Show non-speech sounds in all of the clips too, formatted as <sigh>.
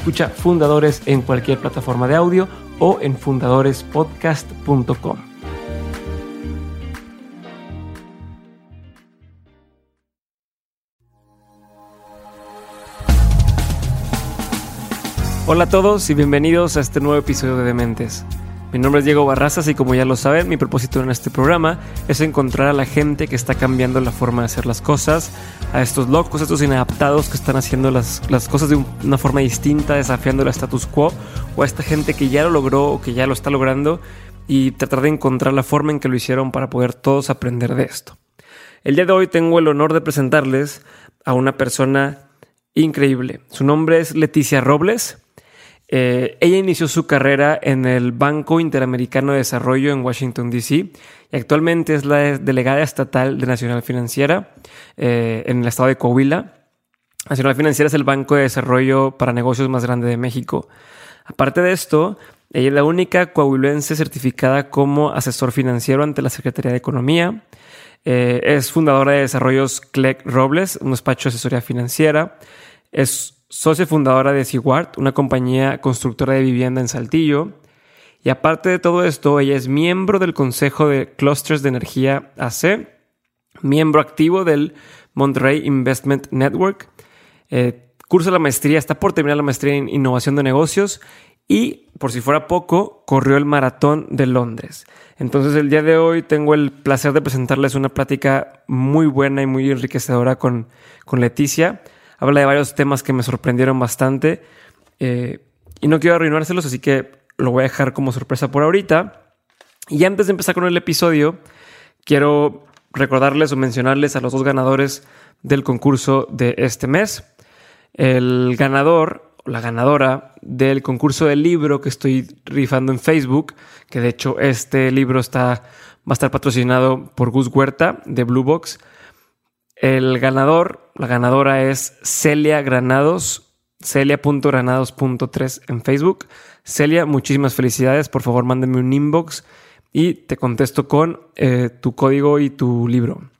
Escucha Fundadores en cualquier plataforma de audio o en fundadorespodcast.com. Hola a todos y bienvenidos a este nuevo episodio de Dementes. Mi nombre es Diego Barrazas y como ya lo saben, mi propósito en este programa es encontrar a la gente que está cambiando la forma de hacer las cosas, a estos locos, a estos inadaptados que están haciendo las, las cosas de una forma distinta, desafiando el status quo, o a esta gente que ya lo logró o que ya lo está logrando y tratar de encontrar la forma en que lo hicieron para poder todos aprender de esto. El día de hoy tengo el honor de presentarles a una persona increíble. Su nombre es Leticia Robles. Eh, ella inició su carrera en el Banco Interamericano de Desarrollo en Washington, D.C. y actualmente es la delegada estatal de Nacional Financiera eh, en el estado de Coahuila. Nacional Financiera es el banco de desarrollo para negocios más grande de México. Aparte de esto, ella es la única coahuilense certificada como asesor financiero ante la Secretaría de Economía. Eh, es fundadora de Desarrollos Clegg Robles, un despacho de asesoría financiera. Es socia fundadora de Siguart, una compañía constructora de vivienda en Saltillo. Y aparte de todo esto, ella es miembro del Consejo de Clusters de Energía AC, miembro activo del Monterrey Investment Network, eh, cursa la maestría, está por terminar la maestría en innovación de negocios y, por si fuera poco, corrió el maratón de Londres. Entonces, el día de hoy tengo el placer de presentarles una plática muy buena y muy enriquecedora con, con Leticia habla de varios temas que me sorprendieron bastante eh, y no quiero arruinárselos, así que lo voy a dejar como sorpresa por ahorita. Y antes de empezar con el episodio, quiero recordarles o mencionarles a los dos ganadores del concurso de este mes. El ganador o la ganadora del concurso del libro que estoy rifando en Facebook, que de hecho este libro está, va a estar patrocinado por Gus Huerta de Blue Box. El ganador, la ganadora es Celia Granados, celia.granados.3 en Facebook. Celia, muchísimas felicidades. Por favor, mándame un inbox y te contesto con eh, tu código y tu libro.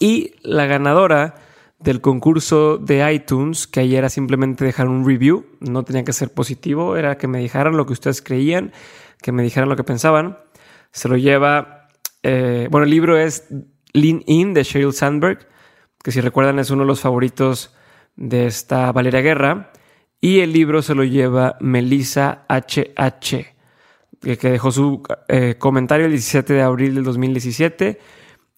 Y la ganadora del concurso de iTunes, que ayer era simplemente dejar un review, no tenía que ser positivo, era que me dijeran lo que ustedes creían, que me dijeran lo que pensaban. Se lo lleva, eh, bueno, el libro es Lean In de Sheryl Sandberg, que si recuerdan es uno de los favoritos de esta Valeria Guerra. Y el libro se lo lleva Melissa HH, que dejó su eh, comentario el 17 de abril del 2017.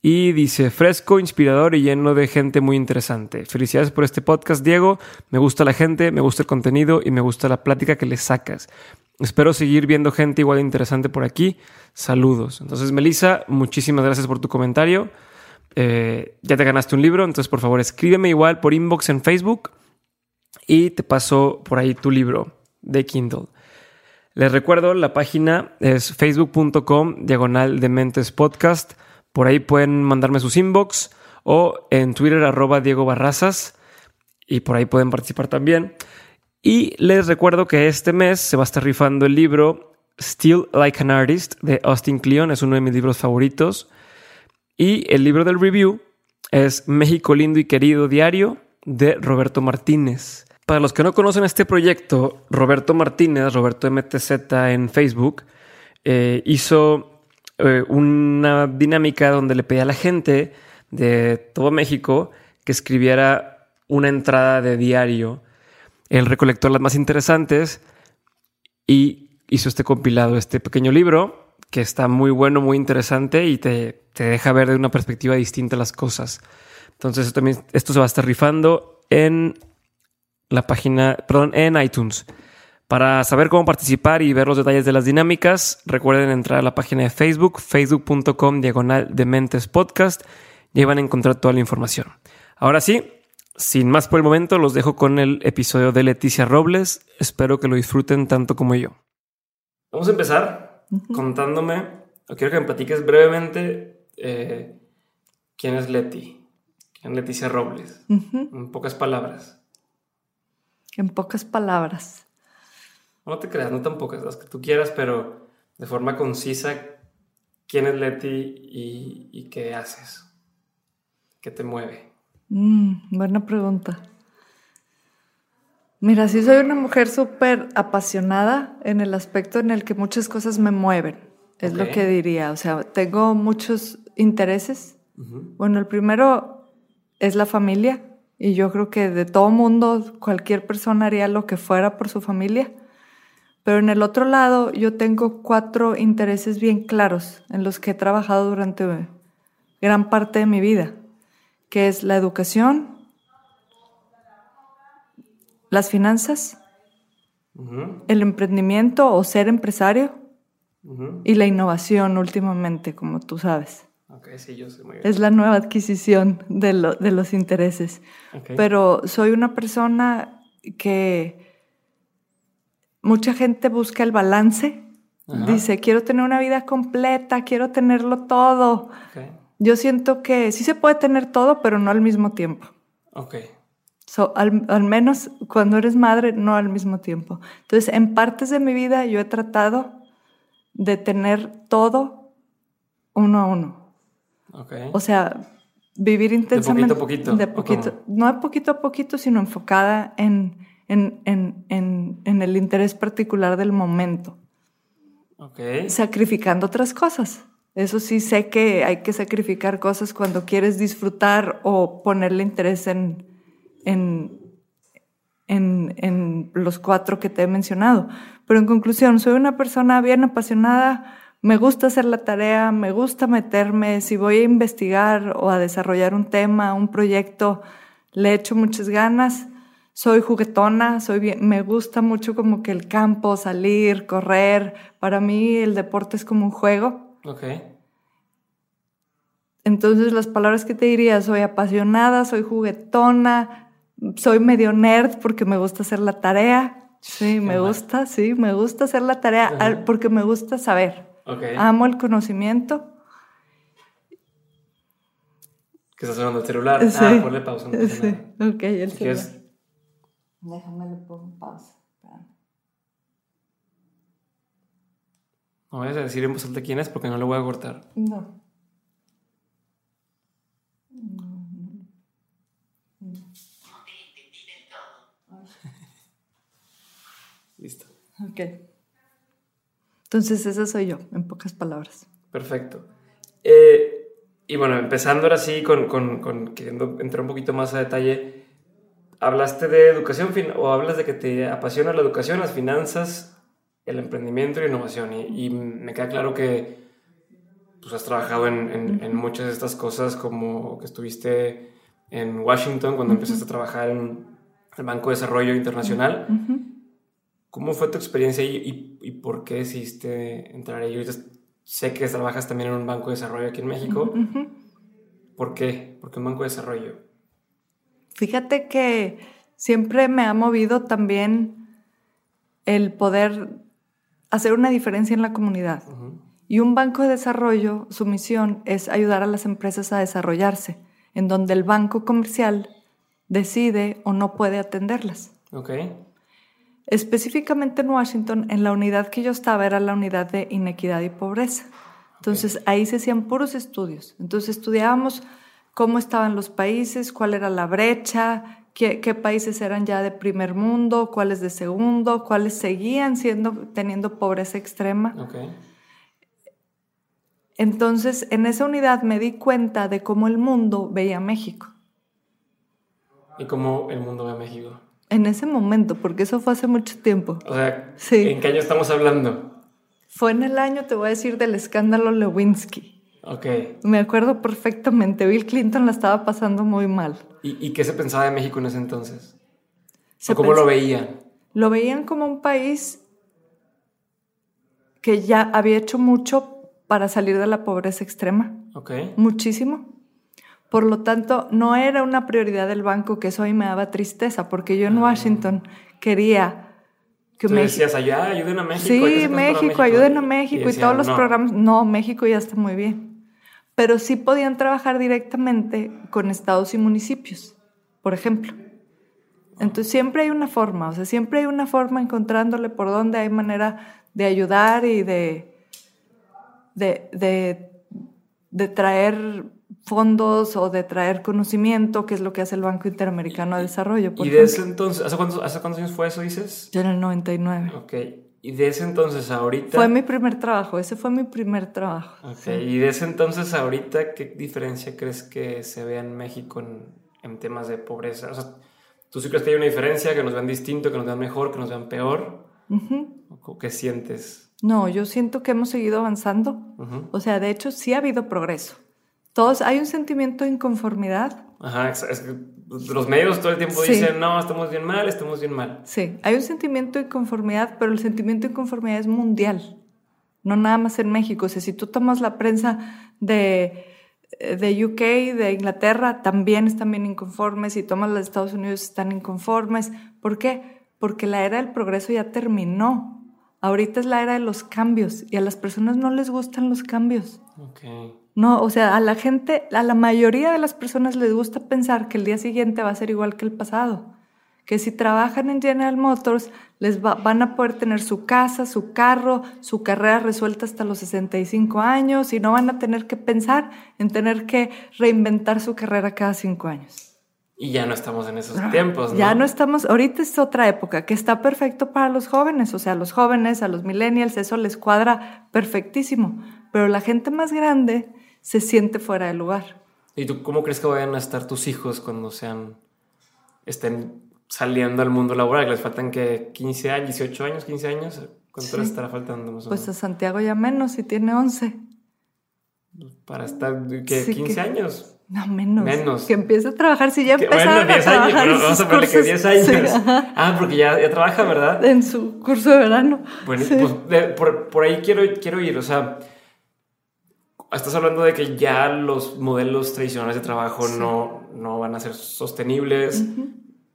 Y dice, fresco, inspirador y lleno de gente muy interesante. Felicidades por este podcast, Diego. Me gusta la gente, me gusta el contenido y me gusta la plática que le sacas. Espero seguir viendo gente igual de interesante por aquí. Saludos. Entonces, Melissa, muchísimas gracias por tu comentario. Eh, ya te ganaste un libro, entonces por favor escríbeme igual por inbox en Facebook y te paso por ahí tu libro de Kindle. Les recuerdo, la página es facebook.com diagonal de mentes podcast. Por ahí pueden mandarme sus inbox o en Twitter arroba Diego Barrazas y por ahí pueden participar también. Y les recuerdo que este mes se va a estar rifando el libro Still Like an Artist de Austin Kleon, es uno de mis libros favoritos. Y el libro del review es México lindo y querido diario de Roberto Martínez. Para los que no conocen este proyecto, Roberto Martínez, Roberto MTZ en Facebook, eh, hizo eh, una dinámica donde le pedía a la gente de todo México que escribiera una entrada de diario. Él recolectó las más interesantes y hizo este compilado, este pequeño libro que está muy bueno, muy interesante y te te deja ver de una perspectiva distinta las cosas. Entonces, esto, también, esto se va a estar rifando en la página, perdón, en iTunes. Para saber cómo participar y ver los detalles de las dinámicas, recuerden entrar a la página de Facebook, facebook.com diagonal de Mentes Podcast, y ahí van a encontrar toda la información. Ahora sí, sin más por el momento, los dejo con el episodio de Leticia Robles. Espero que lo disfruten tanto como yo. Vamos a empezar contándome, o quiero que me platiques brevemente eh, quién es Leti, quién es Leticia Robles, en pocas palabras. En pocas palabras. No te creas, no tan pocas, las que tú quieras, pero de forma concisa, ¿quién es Leti y, qué haces? ¿Qué te mueve? Mm, buena pregunta. Mira, sí soy una mujer súper apasionada en el aspecto en el que muchas cosas me mueven, es lo que diría. O sea, tengo muchos intereses. Bueno, el primero es la familia y yo creo que de todo mundo cualquier persona haría lo que fuera por su familia. Pero en el otro lado yo tengo cuatro intereses bien claros en los que he trabajado durante gran parte de mi vida, que es la educación, las finanzas, el emprendimiento o ser empresario y la innovación últimamente, como tú sabes. sí, yo sé muy bien. Es la nueva adquisición de, los intereses. Pero soy una persona que mucha gente busca el balance. Dice, quiero tener una vida completa, quiero tenerlo todo. Yo siento que sí se puede tener todo, pero no al mismo tiempo. Ok. al, menos cuando eres madre, no al mismo tiempo. Entonces, en partes de mi vida yo he tratado de tener todo uno a uno. Okay. O sea, vivir intensamente. De poquito a poquito. De poquito. No de poquito a poquito, sino enfocada en en, en, en, en el interés particular del momento. Okay. Sacrificando otras cosas. Eso sí sé que hay que sacrificar cosas cuando quieres disfrutar o ponerle interés en, en, en, en, los cuatro que te he mencionado. Pero en conclusión, soy una persona bien apasionada, me gusta hacer la tarea, me gusta meterme, si voy a investigar o a desarrollar un tema, un proyecto, le echo muchas ganas soy juguetona, soy bien, me gusta mucho como que el campo, salir, correr. Para mí el deporte es como un juego. Ok. Entonces las palabras que te diría, soy apasionada, soy juguetona, soy medio nerd porque me gusta hacer la tarea. Sí, me gusta, sí, me gusta hacer la tarea porque me gusta saber. Okay. Amo el conocimiento. ¿Qué estás hablando el celular? Sí. Ah, ponle pausa. sí, ok, el celular. Déjame le pongo pausa. No vayas a decir en voz alta quién es porque no lo voy a cortar. No. Listo. Ok. Entonces esa soy yo, en pocas palabras. Perfecto. Eh, y bueno, empezando ahora sí con, con, con queriendo entrar un poquito más a detalle, hablaste de educación o hablas de que te apasiona la educación, las finanzas, el emprendimiento y la innovación. Y, me queda claro que pues, has trabajado en, muchas de estas cosas, como que estuviste en Washington cuando empezaste a trabajar en el Banco de Desarrollo Internacional. ¿Cómo fue tu experiencia y, y, por qué decidiste entrar ahí? Yo sé que trabajas también en un banco de desarrollo aquí en México. ¿Por qué? ¿Por qué un banco de desarrollo? Fíjate que siempre me ha movido también el poder hacer una diferencia en la comunidad. Y un banco de desarrollo, su misión es ayudar a las empresas a desarrollarse, en donde el banco comercial decide o no puede atenderlas. Okay. Específicamente en Washington, en la unidad que yo estaba era la unidad de inequidad y pobreza. Entonces ahí se hacían puros estudios. Entonces estudiábamos cómo estaban los países, cuál era la brecha, qué, países eran ya de primer mundo, cuáles de segundo, cuáles seguían siendo, teniendo pobreza extrema. Entonces, en esa unidad me di cuenta de cómo el mundo veía a México. ¿Y cómo el mundo ve a México? En ese momento, porque eso fue hace mucho tiempo. O sea, ¿en qué año estamos hablando? Fue en el año, te voy a decir, del escándalo Lewinsky. Ok. Me acuerdo perfectamente, Bill Clinton la estaba pasando muy mal. ¿Y, y qué se pensaba de México en ese entonces? ¿O cómo lo veían? Lo veían como un país que ya había hecho mucho para salir de la pobreza extrema, Ok. muchísimo. Por lo tanto, no era una prioridad del banco, que eso a mí me daba tristeza, porque yo en Washington quería que Tú México... decías allá, ayuden a México. Sí, para México, ayuden a Y México y, decían, todos los "No". programas. No, México ya está muy bien. Pero sí podían trabajar directamente con estados y municipios, por ejemplo. Entonces siempre hay una forma, o sea, siempre hay una forma encontrándole por dónde hay manera de ayudar y de, de, de, de traer fondos o de traer conocimiento, que es lo que hace el Banco Interamericano de Desarrollo. Por Y de ejemplo. ese entonces, ¿hace cuántos, ¿hace cuántos años fue eso, dices? Yo en el 99. Ok. Y de ese entonces ahorita. Fue mi primer trabajo, ese fue mi primer trabajo. Ok. sí. Y de ese entonces ahorita, ¿qué diferencia crees que se vea en México en, en temas de pobreza? O sea, ¿tú sí crees que hay una diferencia, que nos vean distinto, que nos vean mejor, que nos vean peor? Ujú. ¿O ¿Qué sientes? No, yo siento que hemos seguido avanzando. O sea, de hecho, sí ha habido progreso. Todos, hay un sentimiento de inconformidad. Ajá, es, es los medios todo el tiempo Sí. dicen, no, estamos bien mal, estamos bien mal. Sí, hay un sentimiento de inconformidad, pero el sentimiento de inconformidad es mundial. No nada más en México. O sea, si tú tomas la prensa de, de UK, de Inglaterra, también están bien inconformes. Si tomas la de Estados Unidos, están inconformes. ¿Por qué? Porque la era del progreso ya terminó. Ahorita es la era de los cambios y a las personas no les gustan los cambios. Ok. No, o sea, a la gente, a la mayoría de las personas les gusta pensar que el día siguiente va a ser igual que el pasado. Que si trabajan en General Motors, les va- van a poder tener su casa, su carro, su carrera resuelta hasta los 65 años y no van a tener que pensar en tener que reinventar su carrera cada cinco años. Y ya no estamos en esos tiempos, ¿no? Ah, Ya no estamos, ahorita es otra época que está perfecto para los jóvenes, o sea, a los jóvenes, a los millennials, eso les cuadra perfectísimo, pero la gente más grande se siente fuera de lugar. ¿Y tú cómo crees que vayan a estar tus hijos cuando sean estén saliendo al mundo laboral? Que les faltan que 15 años, 18 años, 15 años. ¿Cuánto Sí. les estará faltando más o Pues a menos? Santiago ya menos, si tiene 11. Para estar, ¿qué? Sí, 15 que- años. No, menos. Menos. Que empiece a trabajar, si ya empezaron bueno, 10 a años, trabajar en vamos a ponerle que cursos. 10 años. Sí, ah, porque ya, ya trabaja, ¿verdad? en su curso de verano. Bueno, Sí. pues de- por, por ahí quiero, quiero ir, o sea, estás hablando de que ya los modelos tradicionales de trabajo Sí. no, no van a ser sostenibles.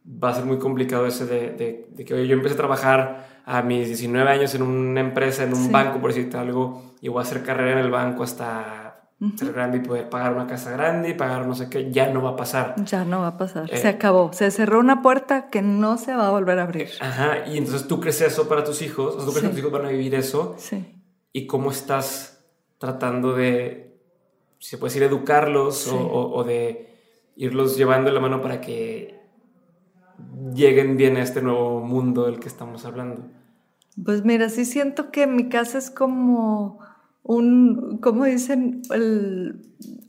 Va a ser muy complicado ese de, de- de que oye, yo empecé a trabajar a mis 19 años en una empresa, en un Sí. banco, por decirte algo, y voy a hacer carrera en el banco hasta ser grande y poder pagar una casa grande y pagar no sé qué, ya no va a pasar. Ya no va a pasar. Eh. Se acabó. Se cerró una puerta que no se va a volver a abrir. Ajá, y entonces tú crees eso para tus hijos, o sea, tú crees Sí. que tus hijos van a vivir eso, Sí. y cómo estás tratando de, si se puede decir, educarlos Sí. o, o- o de irlos llevando la mano para que lleguen bien a este nuevo mundo del que estamos hablando. Pues mira, sí siento que mi casa es como un, ¿cómo dicen? El-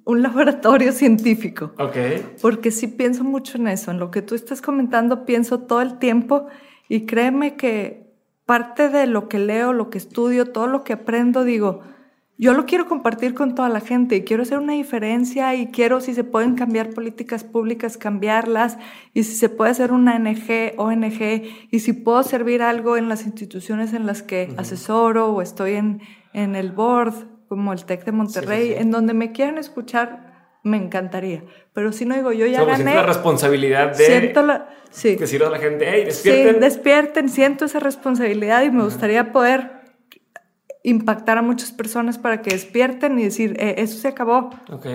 un laboratorio <laughs> científico. Ok. Porque sí pienso mucho en eso, en lo que tú estás comentando, pienso todo el tiempo y créeme que parte de lo que leo, lo que estudio, todo lo que aprendo, digo, yo lo quiero compartir con toda la gente y quiero hacer una diferencia y quiero, si se pueden cambiar políticas públicas, cambiarlas y si se puede hacer una NG, ONG y si puedo servir algo en las instituciones en las que asesoro o estoy en, en el board, como el TEC de Monterrey, sí. en donde me quieran escuchar, me encantaría. Pero si no digo, yo ya Como gané. sientes la responsabilidad de siento la, sí, que sirva a la gente, hey, sí, despierten. despierten, siento esa responsabilidad y me gustaría poder impactar a muchas personas para que despierten y decir, eh, eso se acabó, ok.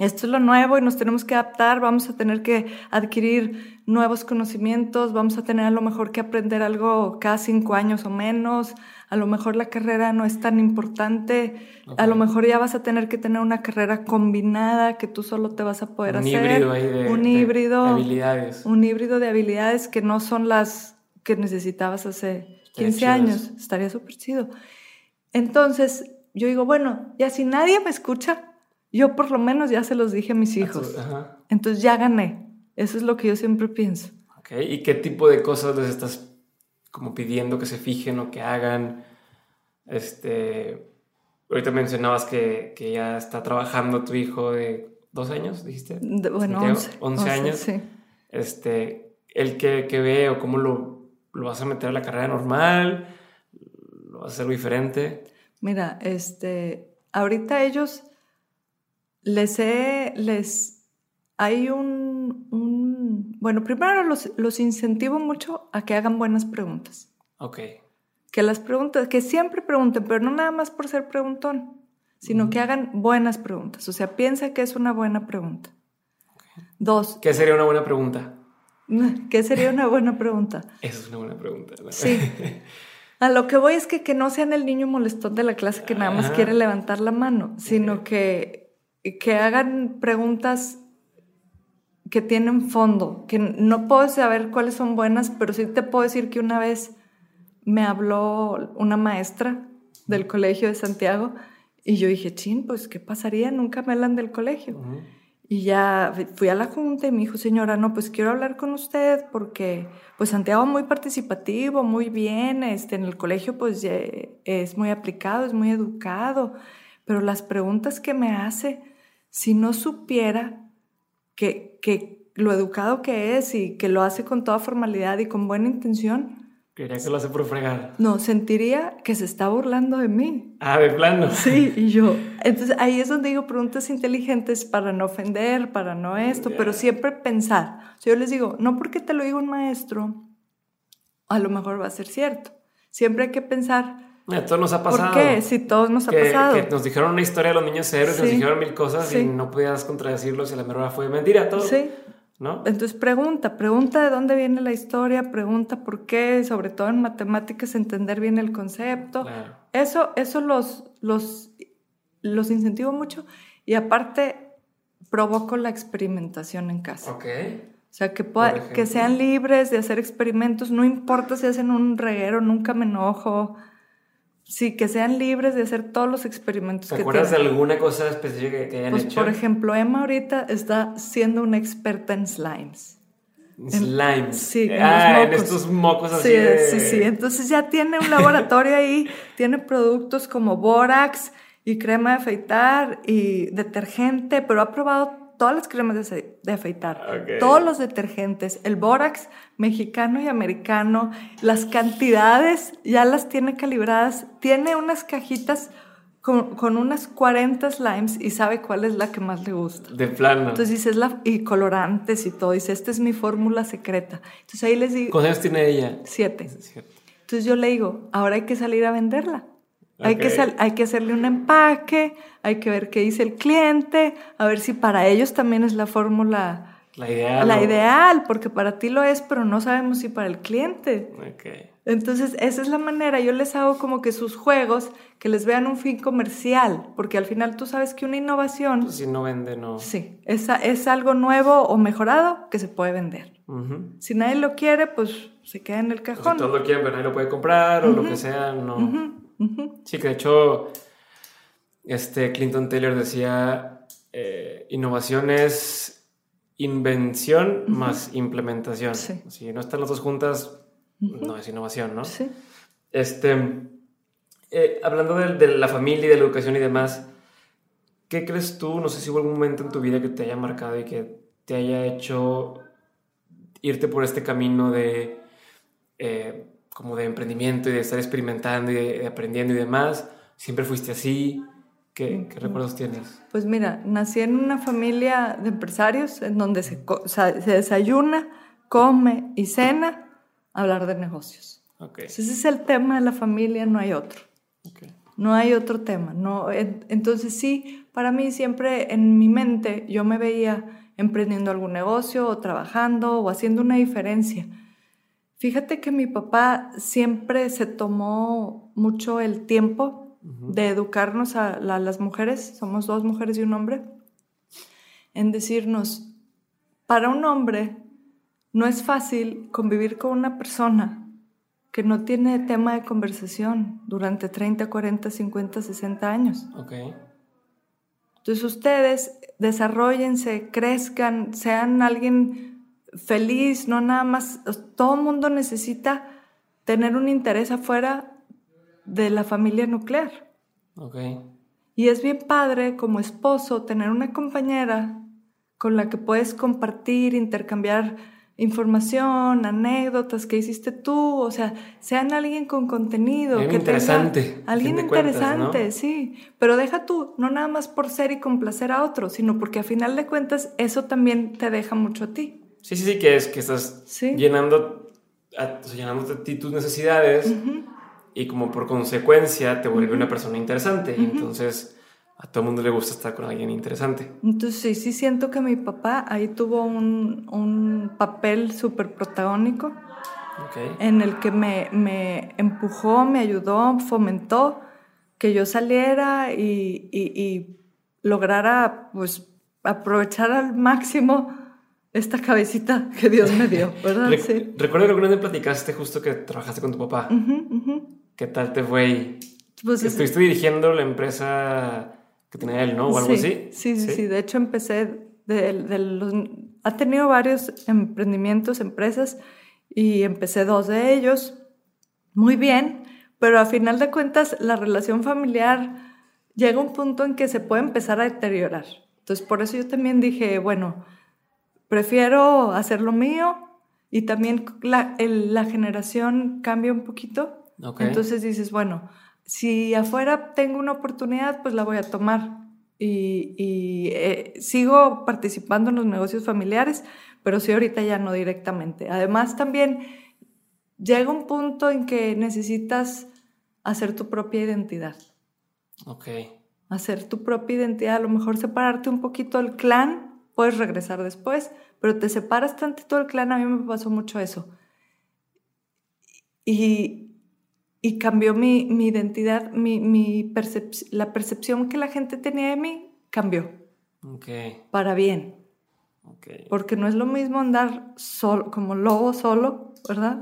esto es lo nuevo y nos tenemos que adaptar, vamos a tener que adquirir nuevos conocimientos, vamos a tener a lo mejor que aprender algo cada cinco años o menos, a lo mejor la carrera no es tan importante, a lo mejor ya vas a tener que tener una carrera combinada que tú solo te vas a poder un hacer, híbrido ahí de, un híbrido, de habilidades. un híbrido de habilidades que no son las que necesitabas hace Estaría 15 chido años, estaría súper chido. Entonces, yo digo, bueno, ya si nadie me escucha, yo por lo menos ya se los dije a mis hijos. Ajá. Entonces ya gané. Eso es lo que yo siempre pienso. ¿y qué tipo de cosas les estás como pidiendo que se fijen o que hagan? Este, ahorita mencionabas que, que, ya está trabajando tu hijo de dos años, dijiste. bueno, once. Once años. Sí. Este, el que, que ve o cómo lo, lo vas a meter a la carrera normal, hacer diferente. Mira, este, ahorita ellos les he, les, hay un, un bueno, primero los, los incentivo mucho a que hagan buenas preguntas. Ok. Que las preguntas, que siempre pregunten, pero no nada más por ser preguntón, sino que hagan buenas preguntas. O sea, piensa que es una buena pregunta. Dos. ¿Qué sería una buena pregunta? <laughs> ¿Qué sería una buena pregunta? Esa es una buena pregunta. Sí. <laughs> A lo que voy es que, que no sean el niño molestón de la clase que nada más quiere levantar la mano, sino que, que hagan preguntas que tienen fondo, que no puedo saber cuáles son buenas, pero sí te puedo decir que una vez me habló una maestra del colegio de Santiago y yo dije, chin, pues ¿qué pasaría? Nunca me hablan del colegio. Y ya fui a la junta y me dijo, señora, no, pues quiero hablar con usted porque, pues Santiago muy participativo, muy bien, este, en el colegio pues es muy aplicado, es muy educado, pero las preguntas que me hace, si no supiera que, que lo educado que es y que lo hace con toda formalidad y con buena intención, Quería que lo hace por fregar. No, sentiría que se está burlando de mí. Ah, de plano. Sí, y yo. Entonces ahí es donde digo preguntas inteligentes para no ofender, para no esto, pero siempre pensar. O sea, yo les digo, no porque te lo diga un maestro, a lo mejor va a ser cierto. Siempre hay que pensar. A todos nos ha pasado. ¿Por qué? Si todos nos ha pasado. Que nos dijeron una historia de los niños héroes, nos dijeron mil cosas y no podías contradecirlos y la mejor fue mentira todo. Sí. Entonces pregunta, pregunta de dónde viene la historia, pregunta por qué, sobre todo en matemáticas entender bien el concepto. Eso, eso los, los, los incentivo mucho y aparte provoco la experimentación en casa. Ok. O sea, que, que sean libres de hacer experimentos, no importa si hacen un reguero, nunca me enojo. Sí, que sean libres de hacer todos los experimentos ¿Te acuerdas de alguna cosa específica que hayan pues, hecho? Por ejemplo, Emma ahorita está siendo una experta en slimes. Slimes. sí, en, ah, en estos mocos así. Sí, sí, sí. Entonces ya tiene un <laughs> laboratorio ahí, tiene productos como Borax y crema de afeitar y detergente, pero ha probado todas las cremas de, afeitar, todos los detergentes, el bórax mexicano y americano, las cantidades ya las tiene calibradas, tiene unas cajitas con, unas 40 slimes y sabe cuál es la que más le gusta. De plano. Entonces dice, la, y colorantes y todo, dice, esta es mi fórmula secreta. Entonces ahí les digo... ¿Cuántos tiene ella? Siete. Entonces yo le digo, ahora hay que salir a venderla. Hay, que hay que hacerle un empaque, hay que ver qué dice el cliente, a ver si para ellos también es la fórmula la ideal. La ideal, porque para ti lo es, pero no sabemos si para el cliente. Okay. Entonces, esa es la manera. Yo les hago como que sus juegos, que les vean un fin comercial, porque al final tú sabes que una innovación... Pues si no vende, no. Sí, es, es algo nuevo o mejorado que se puede vender. Si nadie lo quiere, pues se queda en el cajón. si todos lo quieren, pero nadie lo puede comprar o lo que sea, no. Sí, que de hecho, este Clinton Taylor decía, eh, innovación es invención más implementación. Si no están las dos juntas, no es innovación, ¿no? Sí. Este, eh, hablando de, la familia y de la educación y demás, ¿qué crees tú? No sé si hubo algún momento en tu vida que te haya marcado y que te haya hecho irte por este camino de... Eh, como de emprendimiento y de estar experimentando y aprendiendo y demás? ¿Siempre fuiste así? ¿Qué, recuerdos tienes? Pues mira, nací en una familia de empresarios en donde se, se desayuna, come y cena hablar de negocios. ese es el tema de la familia, no hay otro. No hay otro tema. No, entonces sí, para mí siempre en mi mente yo me veía emprendiendo algún negocio o trabajando o haciendo una diferencia. Fíjate que mi papá siempre se tomó mucho el tiempo de educarnos a, las mujeres, somos dos mujeres y un hombre, en decirnos, para un hombre no es fácil convivir con una persona que no tiene tema de conversación durante 30, 40, 50, 60 años. Okay. Entonces ustedes desarrollense, crezcan, sean alguien feliz, no nada más, todo el mundo necesita tener un interés afuera de la familia nuclear. Ok. Y es bien padre como esposo tener una compañera con la que puedes compartir, intercambiar información, anécdotas que hiciste tú, o sea, sean alguien con contenido. Alguien que interesante. alguien interesante, sí. Pero deja tú, no nada más por ser y complacer a otros, sino porque a final de cuentas eso también te deja mucho a ti. Sí, sí, sí, que es que estás llenando, a, llenándote a ti tus necesidades y como por consecuencia te vuelve una persona interesante. Y entonces a todo el mundo le gusta estar con alguien interesante. Entonces sí, sí siento que mi papá ahí tuvo un, un papel súper protagónico en el que me, me, empujó, me ayudó, fomentó que yo saliera y, y, lograra pues aprovechar al máximo esta cabecita que Dios me dio, ¿verdad? sí. Recuerdo que alguna vez platicaste justo que trabajaste con tu papá. ¿Qué tal te fue? Pues Estuviste dirigiendo la empresa que tenía él, ¿no? O algo así. Sí, sí, sí, De hecho, empecé de, los... Ha tenido varios emprendimientos, empresas, y empecé dos de ellos. Muy bien, pero a final de cuentas la relación familiar llega a un punto en que se puede empezar a deteriorar. Entonces, por eso yo también dije, bueno, prefiero hacer lo mío y también la, la generación cambia un poquito. Entonces dices, bueno, si afuera tengo una oportunidad, pues la voy a tomar. Y, eh, sigo participando en los negocios familiares, pero sí ahorita ya no directamente. Además, también llega un punto en que necesitas hacer tu propia identidad. Ok. Hacer tu propia identidad, a lo mejor separarte un poquito del clan, puedes regresar después, pero te separas tanto del clan, a mí me pasó mucho eso. Y, y cambió mi, mi identidad, mi, mi la percepción que la gente tenía de mí cambió. Okay. Para bien. Okay. Porque no es lo mismo andar solo, como lobo solo, ¿verdad?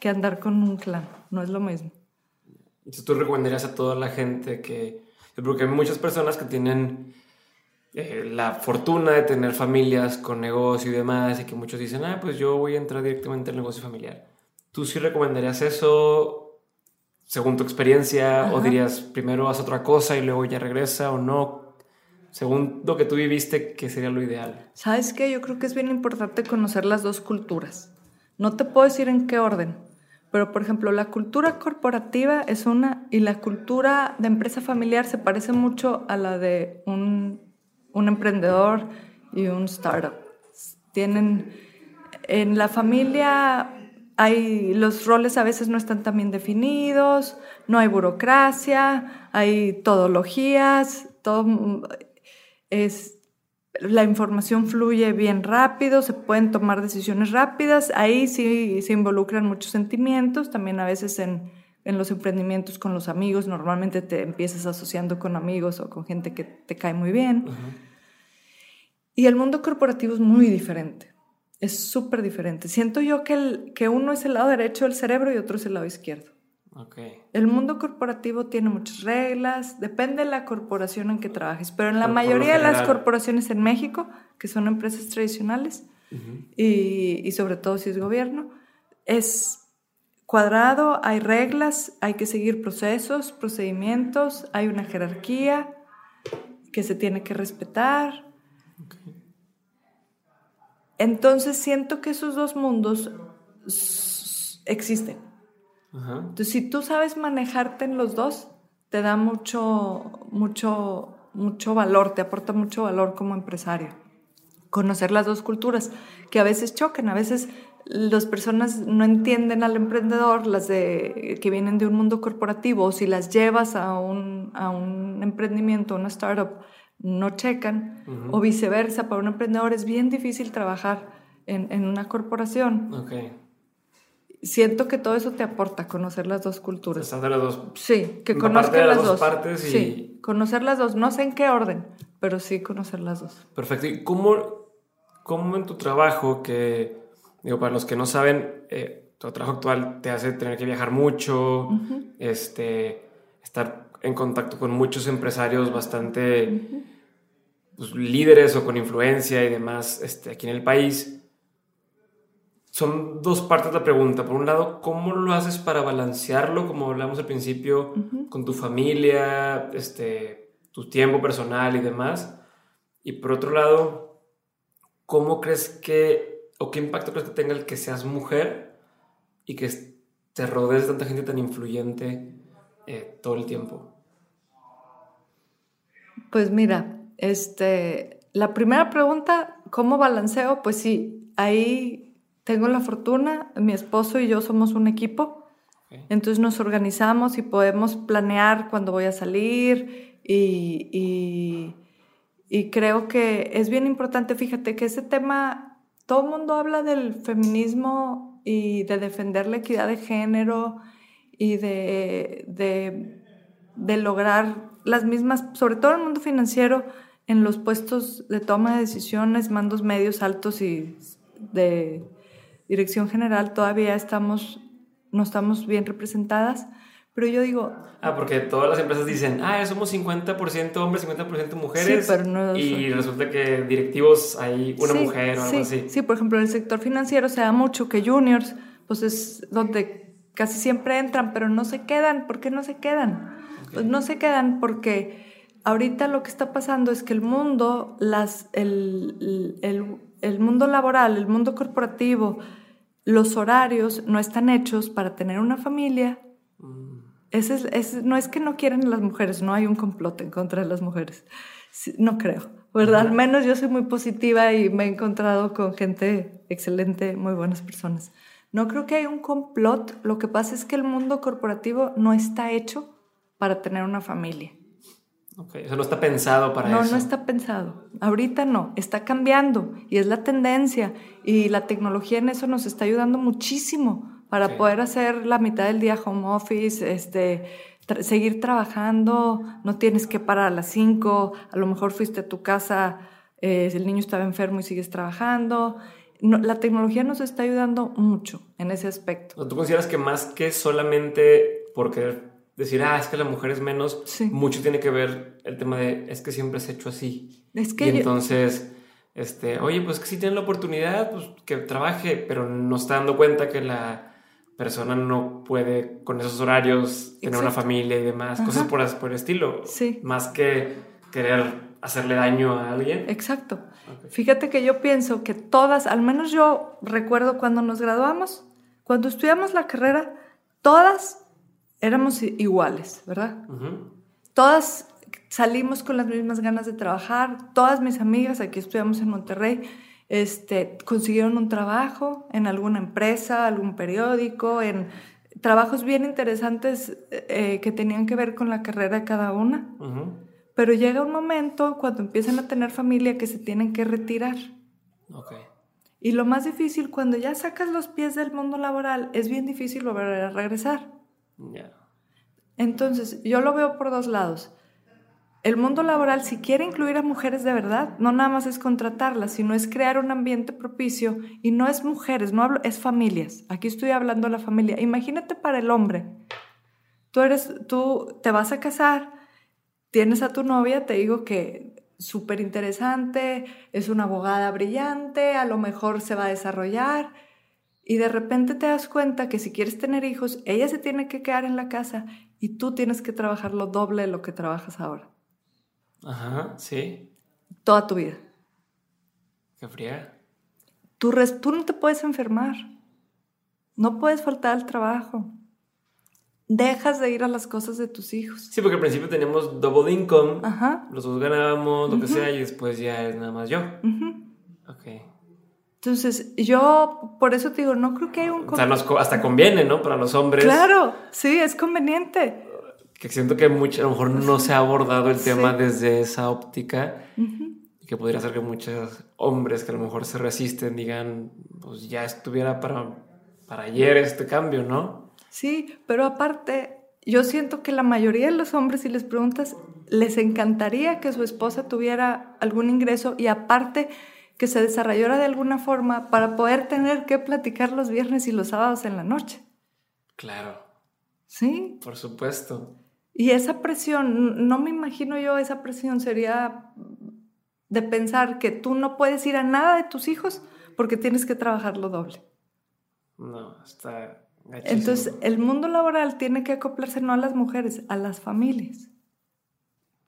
Que andar con un clan. No es lo mismo. Entonces tú recomendarías a toda la gente que... Porque hay muchas personas que tienen eh, la fortuna de tener familias con negocio y demás y que muchos dicen, ah, pues yo voy a entrar directamente al negocio familiar. ¿Tú sí recomendarías eso según tu experiencia, o dirías primero haz otra cosa y luego ya regresa o no, según lo que tú viviste, ¿qué sería lo ideal? ¿Sabes qué? Yo creo que es bien importante conocer las dos culturas. No te puedo decir en qué orden, pero por ejemplo, la cultura corporativa es una y la cultura de empresa familiar se parece mucho a la de un, un emprendedor y un startup. Tienen en la familia hay, los roles a veces no están tan bien definidos, no hay burocracia, hay todologías, todo es, la información fluye bien rápido, se pueden tomar decisiones rápidas, ahí sí se involucran muchos sentimientos, también a veces en, en los emprendimientos con los amigos, normalmente te empiezas asociando con amigos o con gente que te cae muy bien. Y el mundo corporativo es muy diferente. Es súper diferente. Siento yo que, el, que uno es el lado derecho del cerebro y otro es el lado izquierdo. Okay. El mundo corporativo tiene muchas reglas, depende de la corporación en que trabajes, pero en la mayoría de las corporaciones en México, que son empresas tradicionales, y, y sobre todo si es gobierno, es cuadrado, hay reglas, hay que seguir procesos, procedimientos, hay una jerarquía que se tiene que respetar. Entonces siento que esos dos mundos existen. Entonces, si tú sabes manejarte en los dos, te da mucho, mucho, mucho valor, te aporta mucho valor como empresario. Conocer las dos culturas, que a veces chocan, a veces las personas no entienden al emprendedor, las de, que vienen de un mundo corporativo, o si las llevas a un, a un emprendimiento, a una startup, no checan, o viceversa, para un emprendedor es bien difícil trabajar en, una corporación. Okay. Siento que todo eso te aporta, conocer las dos culturas. Están de las dos. Sí, que conozcan las, dos, partes y... Sí, conocer las dos, no sé en qué orden, pero sí conocer las dos. Perfecto. ¿Y cómo, cómo en tu trabajo, que, digo, para los que no saben, eh, tu trabajo actual te hace tener que viajar mucho, este, estar en contacto con muchos empresarios bastante pues, líderes o con influencia y demás este, aquí en el país. Son dos partes de la pregunta. Por un lado, ¿cómo lo haces para balancearlo, como hablamos al principio, con tu familia, este, tu tiempo personal y demás. Y por otro lado, ¿cómo crees que, o qué impacto crees que tenga el que seas mujer y que te rodees de tanta gente tan influyente eh, todo el tiempo? Pues mira, este, la primera pregunta, ¿cómo balanceo? Pues sí, ahí tengo la fortuna, mi esposo y yo somos un equipo, entonces nos organizamos y podemos planear cuándo voy a salir y, y, creo que es bien importante, fíjate que ese tema, todo el mundo habla del feminismo y de defender la equidad de género y de, de, lograr las mismas, sobre todo en el mundo financiero, en los puestos de toma de decisiones, mandos medios, altos y de dirección general, todavía estamos, no estamos bien representadas. Pero yo digo... Ah, porque todas las empresas dicen, ah, somos 50% hombres, 50% mujeres. Sí, pero no... Y resulta que directivos hay una mujer o algo así. Sí, por ejemplo, en el sector financiero se da mucho que juniors, pues es donde casi siempre entran, pero no se quedan. ¿Por qué no se quedan? Pues no se quedan porque ahorita lo que está pasando es que el mundo, las, el, el, el mundo laboral, el mundo corporativo, los horarios no están hechos para tener una familia. Mm. Ese es, no es que no quieran las mujeres, no hay un complot en contra de las mujeres. No creo, ¿verdad? Al menos yo soy muy positiva y me he encontrado con gente excelente, muy buenas personas. No creo que haya un complot, lo que pasa es que el mundo corporativo no está hecho para tener una familia. Ok, eso no está pensado para eso. No, no está pensado. Ahorita no, está cambiando y es la tendencia y la tecnología en eso nos está ayudando muchísimo para poder hacer la mitad del día home office, este, seguir trabajando, no tienes que parar a las 5, a lo mejor fuiste a tu casa, eh, el niño estaba enfermo y sigues trabajando. la tecnología nos está ayudando mucho en ese aspecto. ¿Tú consideras que más que solamente por querer decir, ah, es que la mujer es menos, mucho tiene que ver el tema de, es que siempre se ha hecho así. Es que y entonces, este, oye, pues que si tiene la oportunidad, pues que trabaje, pero no está dando cuenta que la persona no puede con esos horarios tener una familia y demás, cosas por, por el estilo. Sí. Más que querer hacerle daño a alguien. Exacto. Fíjate que yo pienso que todas, al menos yo recuerdo cuando nos graduamos, cuando estudiamos la carrera, todas éramos iguales, ¿verdad? Todas salimos con las mismas ganas de trabajar, todas mis amigas, aquí estudiamos en Monterrey, este, consiguieron un trabajo en alguna empresa, algún periódico, en trabajos bien interesantes eh, que tenían que ver con la carrera de cada una. Pero llega un momento cuando empiezan a tener familia que se tienen que retirar. Y lo más difícil, cuando ya sacas los pies del mundo laboral, es bien difícil volver a regresar. Entonces, yo lo veo por dos lados. El mundo laboral, si quiere incluir a mujeres de verdad, no nada más es contratarlas, sino es crear un ambiente propicio y no es mujeres, no hablo, es familias. Aquí estoy hablando de la familia. Imagínate para el hombre. Tú eres, tú te vas a casar, tienes a tu novia, te digo que súper interesante, es una abogada brillante, a lo mejor se va a desarrollar y de repente te das cuenta que si quieres tener hijos, ella se tiene que quedar en la casa y tú tienes que trabajar lo doble de lo que trabajas ahora. Ajá, sí. Toda tu vida. Qué fría. Tú, tú no te puedes enfermar. No puedes faltar al trabajo. Dejas de ir a las cosas de tus hijos. Sí, porque al principio tenemos double income. Ajá. Los dos ganábamos, lo que sea, y después ya es nada más yo. Ok. Entonces, yo por eso te digo, no creo que haya un... O sea, hasta conviene, ¿no? Para los hombres. Claro, sí, es conveniente. Que siento que mucho, a lo mejor no se ha abordado el <laughs> tema desde esa óptica. Y que podría ser que muchos hombres que a lo mejor se resisten digan, pues ya estuviera para, para ayer este cambio, ¿no? Sí, pero aparte, yo siento que la mayoría de los hombres, si les preguntas, les encantaría que su esposa tuviera algún ingreso y aparte que se desarrollara de alguna forma para poder tener que platicar los viernes y los sábados en la noche. Claro. Sí. Por supuesto. Y esa presión, no me imagino yo, esa presión sería de pensar que tú no puedes ir a nada de tus hijos porque tienes que trabajar lo doble. No, está Entonces, el mundo laboral tiene que acoplarse no a las mujeres, a las familias.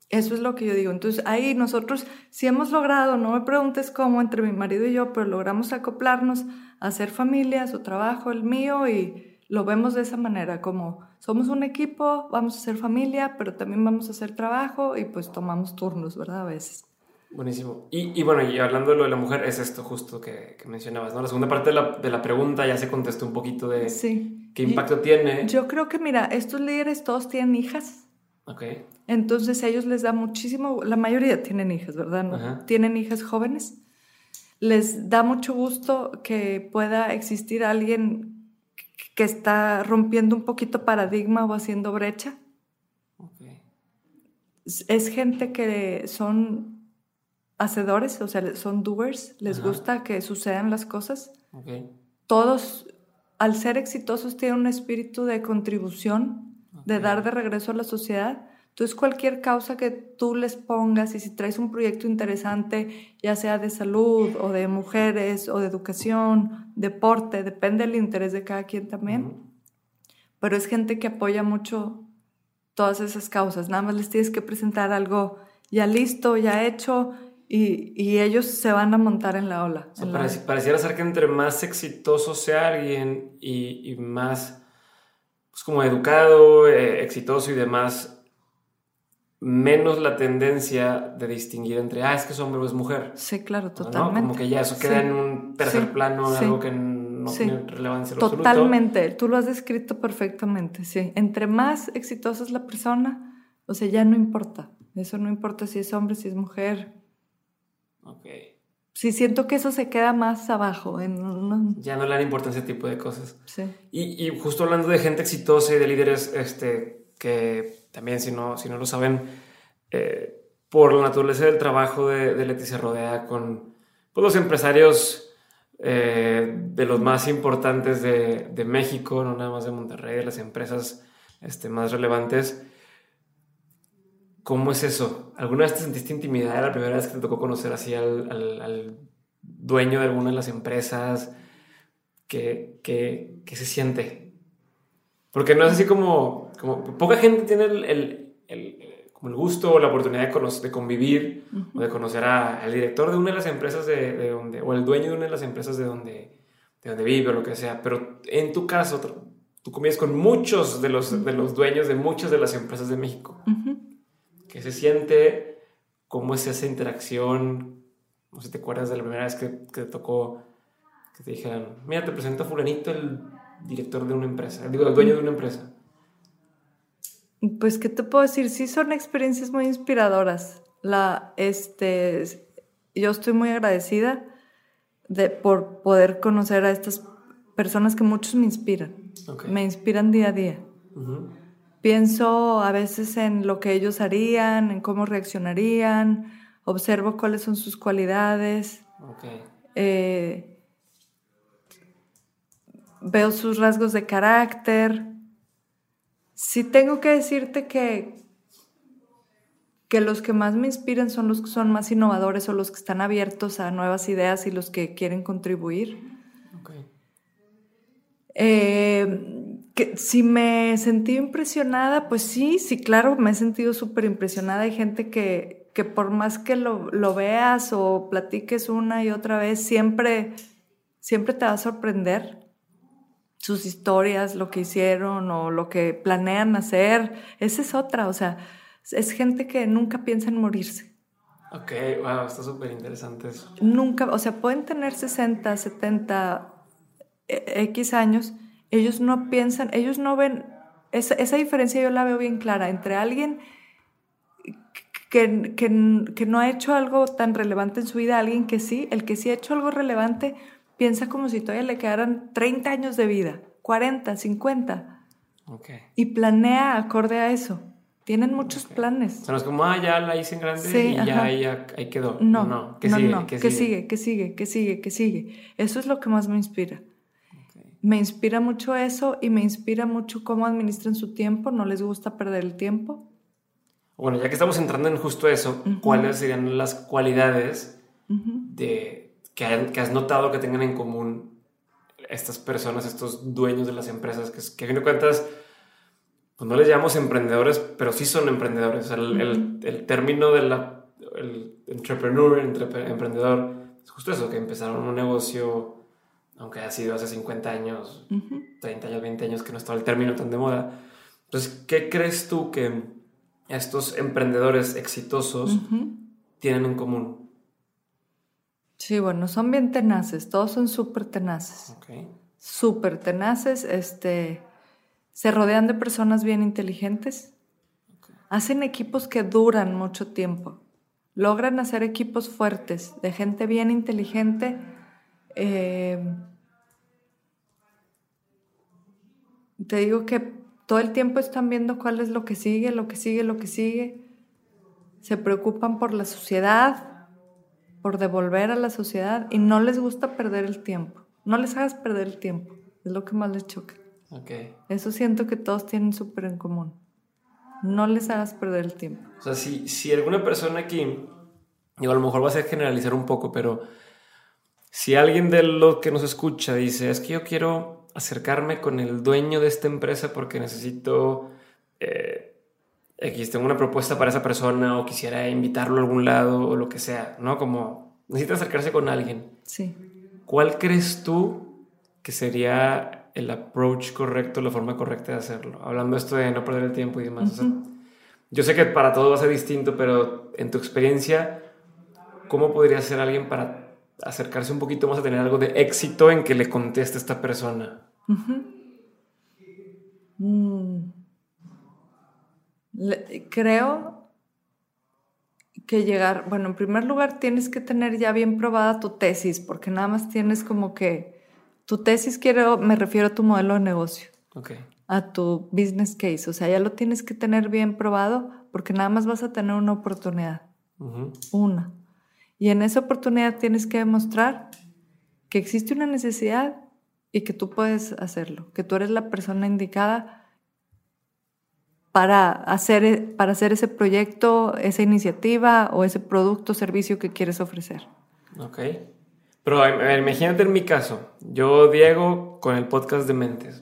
Eso es lo que yo digo. Entonces ahí nosotros sí hemos logrado, no me preguntes cómo, entre mi marido y yo, pero logramos acoplarnos, hacer familia, su trabajo, el mío, y lo vemos de esa manera, como somos un equipo, vamos a hacer familia, pero también vamos a hacer trabajo y pues tomamos turnos, ¿verdad? A veces. Buenísimo. Y, bueno, y hablando de lo de la mujer, es esto justo que, mencionabas, ¿no? La segunda parte de la, de la, pregunta ya se contestó un poquito de qué impacto tiene. Yo creo que, mira, estos líderes todos tienen hijas. Ok. Entonces ellos les da muchísimo, la mayoría tienen hijas, ¿verdad? Tienen hijas jóvenes. Les da mucho gusto que pueda existir alguien que está rompiendo un poquito paradigma o haciendo brecha. Okay. Es gente que son hacedores, o sea, son doers, les gusta que sucedan las cosas. Todos, al ser exitosos, tienen un espíritu de contribución, de dar de regreso a la sociedad. Entonces, cualquier causa que tú les pongas y si traes un proyecto interesante, ya sea de salud o de mujeres o de educación, deporte, depende del interés de cada quien también. Pero es gente que apoya mucho todas esas causas. Nada más les tienes que presentar algo ya listo, ya hecho y, ellos se van a montar en la ola. Pareciera ser que entre más exitoso sea alguien y, más pues, como educado, eh, exitoso y demás, menos la tendencia de distinguir entre, ah, es que es hombre o es mujer. Sí, claro, totalmente. Como que ya eso queda en un tercer plano, algo que no tiene relevancia. Totalmente, tú lo has descrito perfectamente, sí. Entre más exitosa es la persona, o sea, ya no importa. Eso no importa si es hombre, si es mujer, Ok. Sí, siento que eso se queda más abajo. En Ya no le dan importancia a ese tipo de cosas. Sí. Y, y, justo hablando de gente exitosa y de líderes este, que también, si no, si no lo saben, eh, por la naturaleza del trabajo de, de Leti se rodea con pues, los empresarios eh, de los más importantes de, de, México, no nada más de Monterrey, de las empresas este, más relevantes. ¿Cómo es eso? ¿Alguna vez te sentiste intimidad la primera vez que te tocó conocer así al, dueño de alguna de las empresas? ¿Qué, se siente? Porque no es así como, como poca gente tiene el, como el gusto o la oportunidad de, de convivir o de conocer al director de una de las empresas de, donde, o el dueño de una de las empresas de donde, de donde vive o lo que sea. Pero en tu caso, tú convives con muchos de los, de los dueños de muchas de las empresas de México. ¿Qué se siente? ¿Cómo es esa interacción? No sé si te acuerdas de la primera vez que, te tocó que te dijeran, mira, te presento a fulanito, el director de una empresa, digo, dueño de una empresa. Pues, ¿qué te puedo decir? Sí, son experiencias muy inspiradoras. La, este, yo estoy muy agradecida de, por poder conocer a estas personas que muchos me inspiran. Me inspiran día a día. Pienso a veces en lo que ellos harían, en cómo reaccionarían, observo cuáles son sus cualidades. Eh, veo sus rasgos de carácter. Sí tengo que decirte que, que los que más me inspiran son los que son más innovadores o los que están abiertos a nuevas ideas y los que quieren contribuir. Eh, que si me sentí impresionada, pues sí, sí, claro, me he sentido súper impresionada. Hay gente que, que por más que lo, lo, veas o platiques una y otra vez, siempre, siempre te va a sorprender sus historias, lo que hicieron o lo que planean hacer. Esa es otra, o sea, es gente que nunca piensa en morirse. Ok, wow, está súper interesante eso. Nunca, o sea, pueden tener 60, 70, X años ellos no piensan, ellos no ven, esa, esa diferencia yo la veo bien clara entre alguien que, que, que, no ha hecho algo tan relevante en su vida, alguien que sí, el que sí ha hecho algo relevante, piensa como si todavía le quedaran 30 años de vida, 40, 50. Okay. Y planea acorde a eso. Tienen muchos planes. O sea, no es como, ah, ya la hice en grande y ya ahí, ahí, quedó. No, no, ¿qué sigue? no. ¿Qué, sigue? ¿Qué sigue? ¿Qué sigue? ¿Qué sigue? Eso es lo que más me inspira me inspira mucho eso y me inspira mucho cómo administran su tiempo, no les gusta perder el tiempo. Bueno, ya que estamos entrando en justo eso, ¿cuáles serían las cualidades de, que, has notado que tengan en común estas personas, estos dueños de las empresas, que, que a fin de cuentas, pues no les llamamos emprendedores, pero sí son emprendedores. el, el, término del entrepreneur, emprendedor, es justo eso, que empezaron un negocio, aunque ha sido hace 50 años, 30 años, 20 años, que no estaba el término tan de moda. Entonces, ¿qué crees tú que estos emprendedores exitosos tienen en común? Sí, bueno, son bien tenaces, todos son súper tenaces. Okay. Súper tenaces, este, se rodean de personas bien inteligentes, hacen equipos que duran mucho tiempo, logran hacer equipos fuertes, de gente bien inteligente. Eh, te digo que todo el tiempo están viendo cuál es lo que sigue, lo que sigue, lo que sigue. Se preocupan por la sociedad, por devolver a la sociedad y no les gusta perder el tiempo. No les hagas perder el tiempo. Es lo que más les choca. Okay. Eso siento que todos tienen súper en común. No les hagas perder el tiempo. O sea, si, si alguna persona aquí, digo, a lo mejor va a ser generalizar un poco, pero si alguien de lo que nos escucha dice, es que yo quiero acercarme con el dueño de esta empresa porque necesito eh, X, tengo una propuesta para esa persona o quisiera invitarlo a algún lado o lo que sea, ¿no? Como necesita acercarse con alguien. Sí. ¿Cuál crees tú que sería el approach correcto, la forma correcta de hacerlo? Hablando esto de no perder el tiempo y demás. yo sé que para todos va a ser distinto, pero en tu experiencia, ¿cómo podría ser alguien para acercarse un poquito más a tener algo de éxito en que le conteste esta persona? Mm. Creo que llegar, bueno, en primer lugar tienes que tener ya bien probada tu tesis, porque nada más tienes como que tu tesis quiero, me refiero a tu modelo de negocio. A tu business case. O sea, ya lo tienes que tener bien probado porque nada más vas a tener una oportunidad. Una. Y en esa oportunidad tienes que demostrar que existe una necesidad y que tú puedes hacerlo, que tú eres la persona indicada para hacer, para hacer ese proyecto, esa iniciativa o ese producto o servicio que quieres ofrecer. Ok. Pero imagínate en mi caso, yo, Diego, con el podcast de Mentes,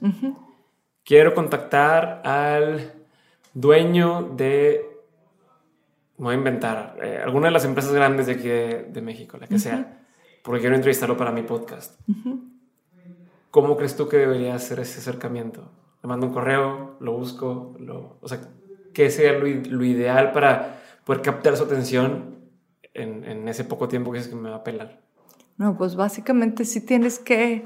quiero contactar al dueño de voy a inventar, eh, alguna de las empresas grandes de aquí de, México, la que sea, porque quiero entrevistarlo para mi podcast. ¿Cómo crees tú que debería ser ese acercamiento? Le mando un correo, lo busco, lo, o sea, ¿qué sería lo, ideal para poder captar su atención en, ese poco tiempo que es que me va a pelar? No, pues básicamente sí tienes que...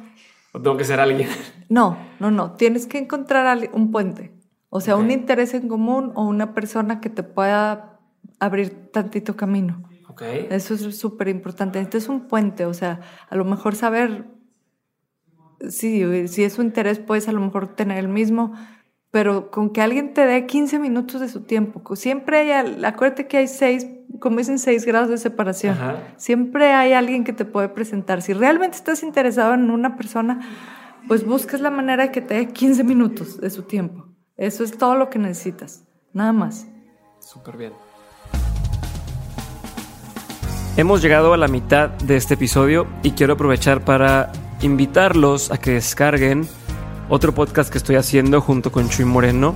¿O tengo que ser alguien? No, no, no, tienes que encontrar un puente. O sea, un interés en común o una persona que te pueda abrir tantito camino. Okay. Eso es súper importante. Este es un puente, o sea, a lo mejor saber si, si es su interés, puedes a lo mejor tener el mismo, pero con que alguien te dé 15 minutos de su tiempo. Siempre hay, acuérdate que hay seis, como dicen, seis grados de separación. Siempre hay alguien que te puede presentar. Si realmente estás interesado en una persona, pues buscas la manera de que te dé 15 minutos de su tiempo. Eso es todo lo que necesitas, nada más. Súper bien. Hemos llegado a la mitad de este episodio y quiero aprovechar para invitarlos a que descarguen otro podcast que estoy haciendo junto con Chuy Moreno.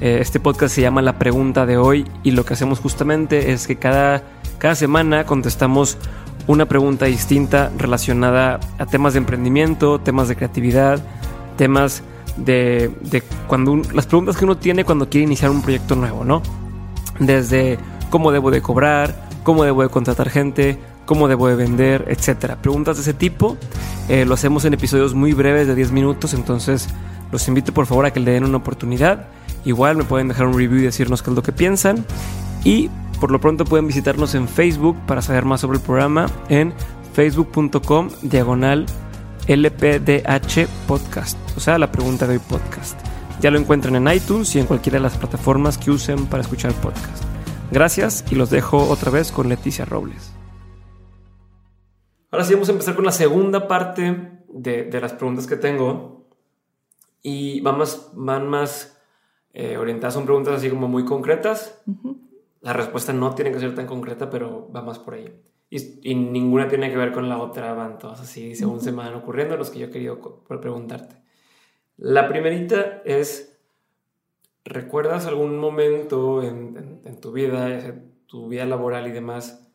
Eh, este podcast se llama La Pregunta de Hoy y lo que hacemos justamente es que cada, cada semana contestamos una pregunta distinta relacionada a temas de emprendimiento, temas de creatividad, temas de, de cuando las preguntas que uno tiene cuando quiere iniciar un proyecto nuevo, ¿no? Desde cómo debo de cobrar, cómo debo de contratar gente, cómo debo de vender, etcétera. Preguntas de ese tipo eh, lo hacemos en episodios muy breves de 10 minutos, entonces los invito por favor a que le den una oportunidad. Igual me pueden dejar un review y decirnos qué es lo que piensan. Y por lo pronto pueden visitarnos en Facebook para saber más sobre el programa en facebook.com diagonal LPDH podcast, o sea, la pregunta de hoy podcast. Ya lo encuentran en iTunes y en cualquiera de las plataformas que usen para escuchar podcast. Gracias y los dejo otra vez con Leticia Robles. Ahora sí vamos a empezar con la segunda parte de, las preguntas que tengo y van más, van más eh, orientadas, son preguntas así como muy concretas. La respuesta no tiene que ser tan concreta, pero va más por ahí. Y, ninguna tiene que ver con la otra, van todas así según se me van ocurriendo los que yo he querido preguntarte. La primerita es ¿recuerdas algún momento en, en, tu vida, en tu vida laboral y demás,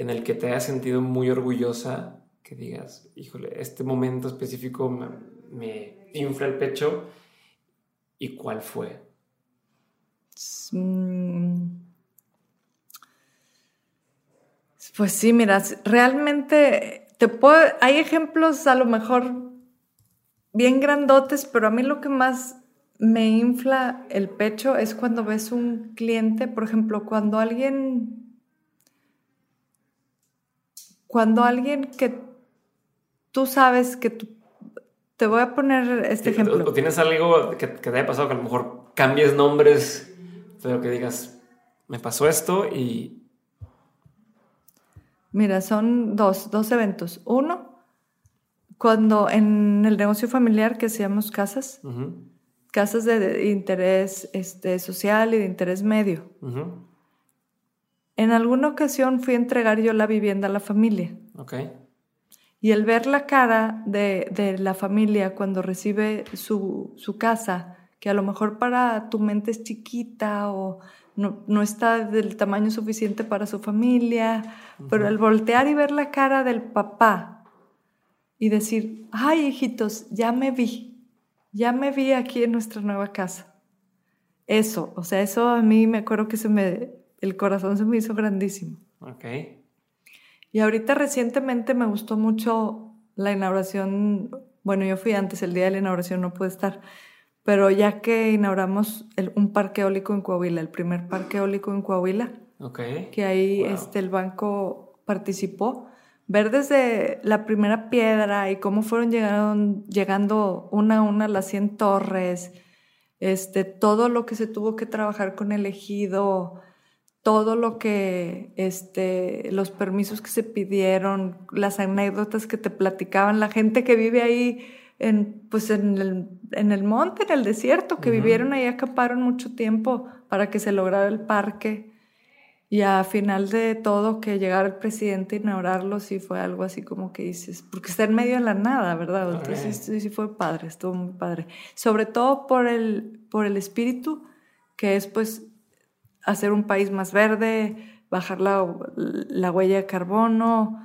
en el que te hayas sentido muy orgullosa, que digas, híjole, este momento específico me, me infla el pecho? ¿Y cuál fue? Mm. Pues sí, mira, realmente te puedo, hay ejemplos a lo mejor bien grandotes, pero a mí lo que más me infla el pecho es cuando ves un cliente, por ejemplo, cuando alguien, cuando alguien que tú sabes que tú, te voy a poner este ejemplo. ¿O tienes algo que, que te haya pasado que a lo mejor cambies nombres, pero que digas, me pasó esto y... Mira, son dos, dos eventos. Uno, cuando en el negocio familiar que hacíamos casas, casas de, interés este, social y de interés medio. En alguna ocasión fui a entregar yo la vivienda a la familia. Okay. Y el ver la cara de, la familia cuando recibe su, casa, que a lo mejor para tu mente es chiquita o no, no está del tamaño suficiente para su familia, pero el voltear y ver la cara del papá y decir, ay hijitos, ya me vi, ya me vi aquí en nuestra nueva casa. Eso, o sea, eso a mí me acuerdo que se me, el corazón se me hizo grandísimo. Ok. Y ahorita recientemente me gustó mucho la inauguración, bueno, yo fui antes, el día de la inauguración no pude estar, pero ya que inauguramos un parque eólico en Coahuila, el primer parque eólico en Coahuila, okay. que ahí este, el banco participó, ver desde la primera piedra y cómo fueron llegando, llegando una a una las 100 torres, este, todo lo que se tuvo que trabajar con el ejido, todo lo que, este, los permisos que se pidieron, las anécdotas que te platicaban, la gente que vive ahí en, pues en el, en el monte, en el desierto, que vivieron ahí, acamparon mucho tiempo para que se lograra el parque. Y a final de todo, que llegara el presidente a inaugurarlo, sí fue algo así como que dices, porque está en medio de la nada, ¿verdad? Entonces sí, sí, fue padre, estuvo muy padre. Sobre todo por el, por el espíritu, que es pues hacer un país más verde, bajar la, la huella de carbono,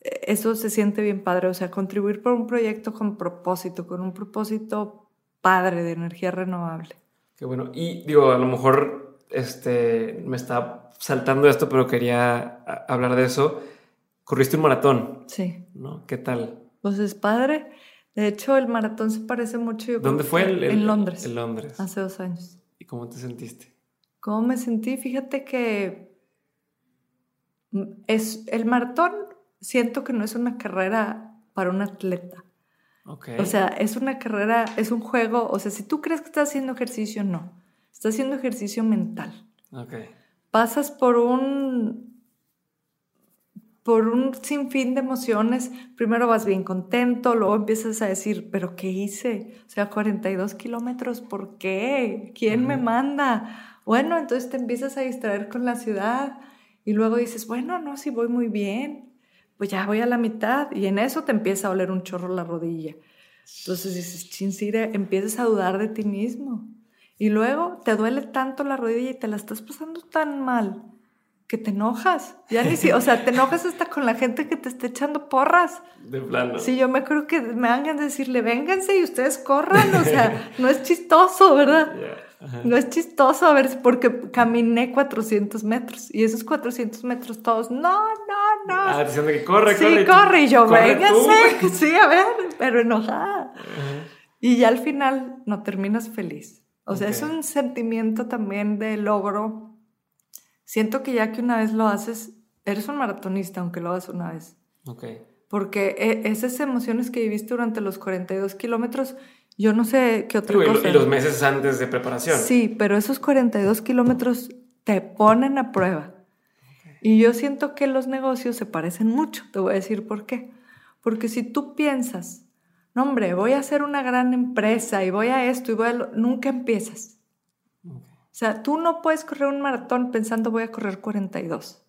eso se siente bien padre, o sea, contribuir por un proyecto con propósito, con un propósito padre de energía renovable. Qué bueno. Y digo, a lo mejor este, me está saltando esto, pero quería hablar de eso. Corriste un maratón. Sí. ¿No? ¿Qué tal? Pues es padre. De hecho, el maratón se parece mucho. ¿Dónde fue? en Londres. En Londres. Hace dos años. ¿Y cómo te sentiste? ¿Cómo me sentí? Fíjate que es el maratón. Siento que no es una carrera para un atleta. Okay. O sea, es una carrera, es un juego. O sea, si tú crees que estás haciendo ejercicio, no. Estás haciendo ejercicio mental. Okay pasas por un por un sinfín de emociones, primero vas bien contento, luego empiezas a decir, pero ¿qué hice? O sea, 42 kilómetros, ¿por qué? ¿Quién me manda? Bueno, entonces te empiezas a distraer con la ciudad y luego dices, bueno, no, si voy muy bien, pues ya voy a la mitad y en eso te empieza a oler un chorro la rodilla. Entonces dices, chinsire, empiezas a dudar de ti mismo. Y luego te duele tanto la rodilla y te la estás pasando tan mal que te enojas. Ya ni si, o sea, te enojas hasta con la gente que te está echando porras. De plano. Sí, yo me creo que me hagan decirle, vénganse y ustedes corran. O sea, no es chistoso, ¿verdad? No es chistoso, a ver, porque caminé 400 metros y esos 400 metros todos, no, no, no. Ah, diciendo que corre, corre. Sí, corre, y yo, vénganse. <laughs> Sí, a ver, pero enojada. Y ya al final no terminas feliz. O sea, es un sentimiento también de logro. Siento que ya que una vez lo haces, eres un maratonista, aunque lo hagas una vez. Ok. Porque e, esas emociones que viviste durante los 42 kilómetros, yo no sé qué otra cosa. Y los meses antes de preparación. Sí, pero esos 42 kilómetros te ponen a prueba. Y yo siento que los negocios se parecen mucho. Te voy a decir por qué. Porque si tú piensas no hombre, voy a hacer una gran empresa y voy a esto y voy a... Lo... Nunca empiezas. O sea, tú no puedes correr un maratón pensando voy a correr 42.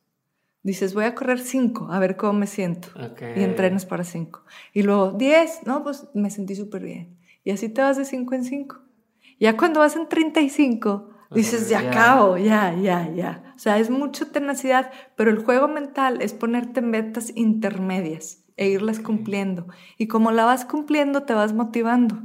Dices, voy a correr 5, a ver cómo me siento. Y entrenas para 5. Y luego 10, no, pues me sentí súper bien. Y así te vas de 5 en 5. Ya cuando vas en 35, dices, ya, acabo, ya, ya, ya. O sea, es mucha tenacidad, pero el juego mental es ponerte metas intermedias e irlas cumpliendo. Y como la vas cumpliendo, te vas motivando.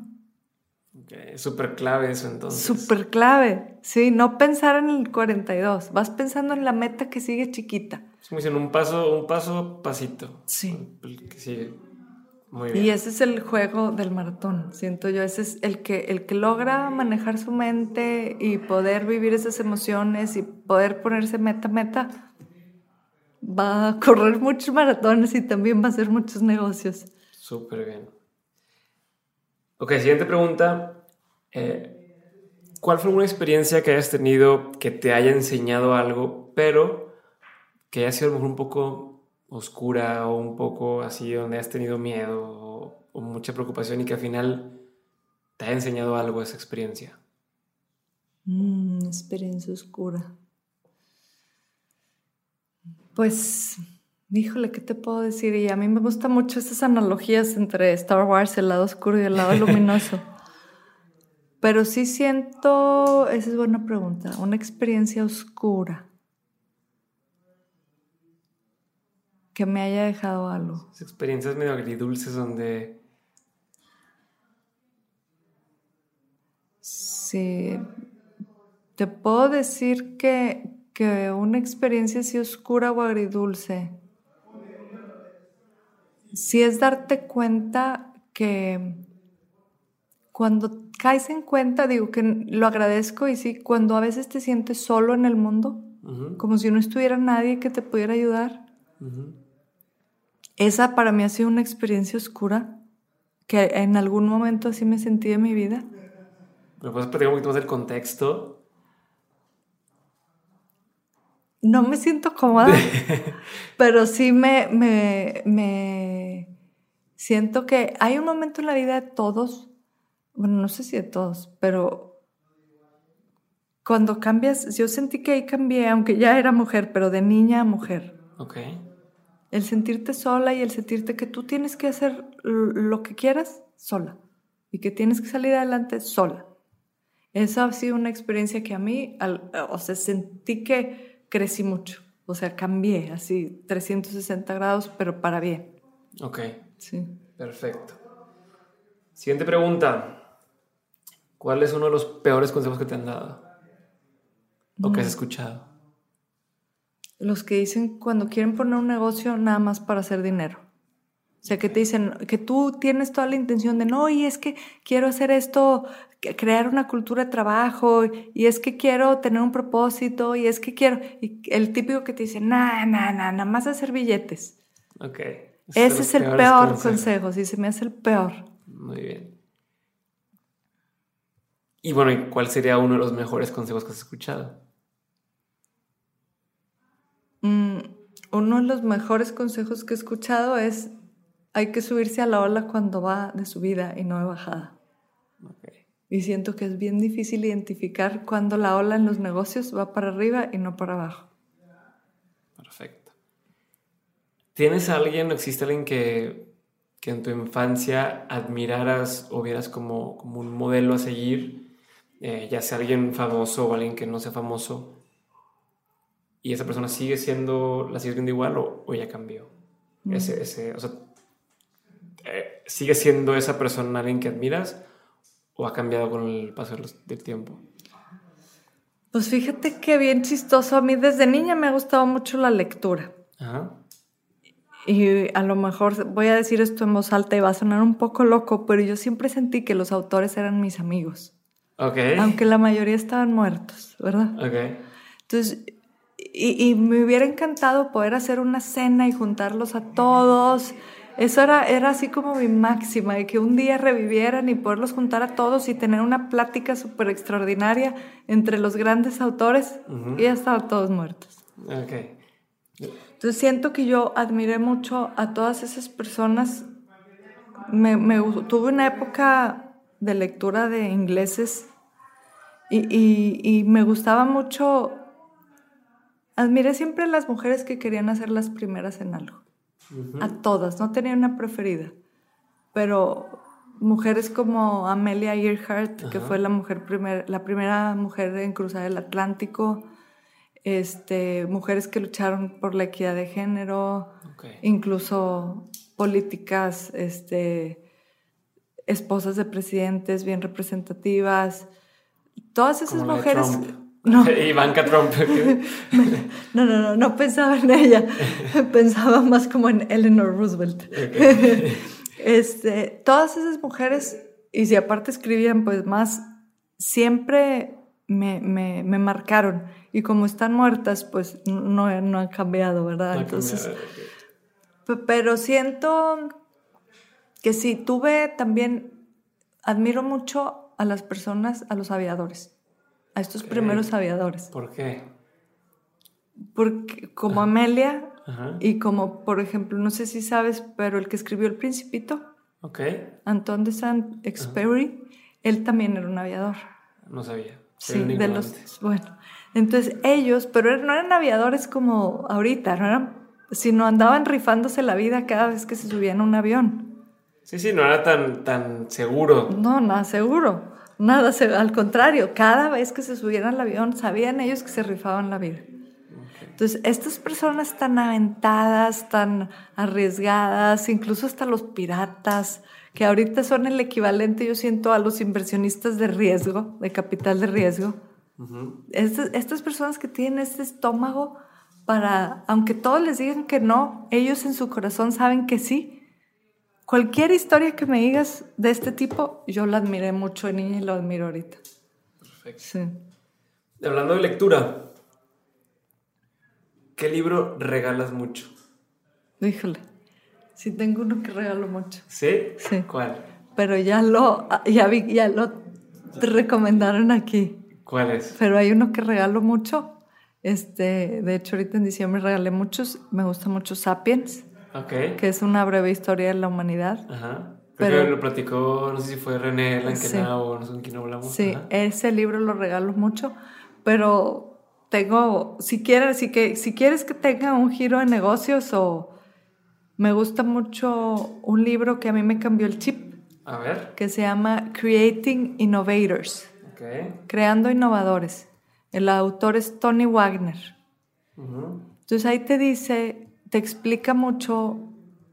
Okay. Súper clave eso entonces. Súper clave, sí, no pensar en el 42, vas pensando en la meta que sigue chiquita. Es como dicen, un paso, un paso, pasito. Sí. El que sigue. Y ese es el juego del maratón, siento yo. Ese es el que, el que logra manejar su mente y poder vivir esas emociones y poder ponerse meta, meta, va a correr muchos maratones y también va a hacer muchos negocios. Súper bien. Ok, siguiente pregunta. Eh, ¿Cuál fue una experiencia que hayas tenido que te haya enseñado algo, pero que haya sido un poco oscura o un poco así donde has tenido miedo o, mucha preocupación y que al final te ha enseñado algo esa experiencia? Mm, experiencia oscura. Pues, híjole, ¿qué te puedo decir? Y a mí me gustan mucho esas analogías entre Star Wars, el lado oscuro y el lado <laughs> luminoso. Pero sí siento, esa es buena pregunta, una experiencia oscura. Que me haya dejado algo. experiencias medio agridulces donde... Sí, te puedo decir que, que una experiencia así oscura o agridulce, sí es darte cuenta que cuando caes en cuenta, digo que lo agradezco y sí, cuando a veces te sientes solo en el mundo, como si no estuviera nadie que te pudiera ayudar, esa para mí ha sido una experiencia oscura que en algún momento así me sentí en mi vida. ¿Me puedes platicar un poquito más del contexto? No me siento cómoda, <laughs> pero sí me, me, me siento que hay un momento en la vida de todos, bueno, no sé si de todos, pero cuando cambias, yo sentí que ahí cambié, aunque ya era mujer, pero de niña a mujer. Ok. El sentirte sola y el sentirte que tú tienes que hacer lo que quieras sola y que tienes que salir adelante sola. Esa ha sido una experiencia que a mí, o sea, sentí que crecí mucho. O sea, cambié así 360 grados, pero para bien. Ok. Sí. Perfecto. Siguiente pregunta. ¿Cuál es uno de los peores consejos que te han dado? ¿O que has mm. escuchado? Los que dicen cuando quieren poner un negocio nada más para hacer dinero. O sea, que te dicen que tú tienes toda la intención de, no, y es que quiero hacer esto, crear una cultura de trabajo, y es que quiero tener un propósito, y es que quiero, y el típico que te dice, nada, nada, nada más hacer billetes. Ok. Ese es el peor consejo, sí, se me hace el peor. Muy bien. Y bueno, ¿cuál sería uno de los mejores consejos que has escuchado? Mm, uno de los mejores consejos que he escuchado es hay que subirse a la ola cuando va de subida y no de bajada. Y siento que es bien difícil identificar cuando la ola en los negocios va para arriba y no para abajo. Perfecto. ¿Tienes a alguien o existe alguien que, que en tu infancia admiraras o vieras como, como un modelo a seguir? Eh, ya sea alguien famoso o alguien que no sea famoso, y esa persona sigue siendo, la sigues viendo igual o, ya cambió. Mm. Ese, ese, o sea, eh, ¿sigue siendo esa persona alguien que admiras o ha cambiado con el paso del tiempo? Pues fíjate que bien chistoso. A mí desde niña me ha gustado mucho la lectura. Ajá. Y a lo mejor voy a decir esto en voz alta y va a sonar un poco loco, pero yo siempre sentí que los autores eran mis amigos. Ok. Aunque la mayoría estaban muertos, ¿verdad? Ok. Entonces, y, me hubiera encantado poder hacer una cena y juntarlos a todos. Eso era, era así como mi máxima, de que un día revivieran y poderlos juntar a todos y tener una plática súper extraordinaria entre los grandes autores y ya estaban todos muertos. Okay. Entonces siento que yo admiré mucho a todas esas personas. Me, me tuve una época de lectura de ingleses y, y, y me gustaba mucho Admiré siempre a las mujeres que querían hacer las primeras en algo. A todas, no tenía una preferida. Pero mujeres como Amelia Earhart, que fue la, mujer primer, la primera mujer en cruzar el Atlántico, este, mujeres que lucharon por la equidad de género, incluso políticas, este, esposas de presidentes bien representativas, todas esas mujeres... No. <laughs> Ivanka Trump. <laughs> no, no, no, no pensaba en ella. <laughs> pensaba más como en Eleanor Roosevelt. este, todas esas mujeres, y si aparte escribían, pues más, siempre me, me, me marcaron. Y como están muertas, pues no, no han cambiado, ¿verdad? Entonces, pero siento que sí, tuve también, admiro mucho a las personas, a los aviadores, a estos primeros aviadores. ¿Por qué? Porque como Amelia y como, por ejemplo, no sé si sabes, pero el que escribió El Principito, okay. Anton de Saint-Exupéry, él también era un aviador. No sabía. Sí, de los, bueno, entonces ellos, pero no eran aviadores como ahorita, no eran, sino andaban rifándose la vida cada vez que se subían a un avión. Sí, sí, no era tan, tan seguro. No, nada seguro. Nada, al contrario, cada vez que se subían al avión, sabían ellos que se rifaban la vida. Entonces, estas personas tan aventadas, tan arriesgadas, incluso hasta los piratas, que ahorita son el equivalente, yo siento, a los inversionistas de riesgo, de capital de riesgo. estas, estas personas que tienen este estómago para, aunque todos les digan que no, ellos en su corazón saben que sí Cualquier historia que me digas de este tipo, yo la admiré mucho de niña y lo admiro ahorita. Perfecto. Sí. Hablando de lectura, ¿qué libro regalas mucho? Híjole, sí tengo uno que regalo mucho. ¿Sí? Sí. ¿Cuál? Pero ya lo, ya vi, ya lo recomendaron aquí. ¿Cuál es? Pero hay uno que regalo mucho. Este, de hecho, ahorita en diciembre regalé muchos. Me gusta mucho Sapiens que es una breve historia de la humanidad. Ajá. pero lo platicó, no sé si fue René Lankenau o no sé con quién hablamos. Sí, ese libro lo regalo mucho, pero tengo, si quieres, si, que, si quieres que tenga un giro de negocios o me gusta mucho un libro que a mí me cambió el chip. A ver. Que se llama Creating Innovators. Okay. Creando innovadores. El autor es Tony Wagner. Entonces ahí te dice te explica mucho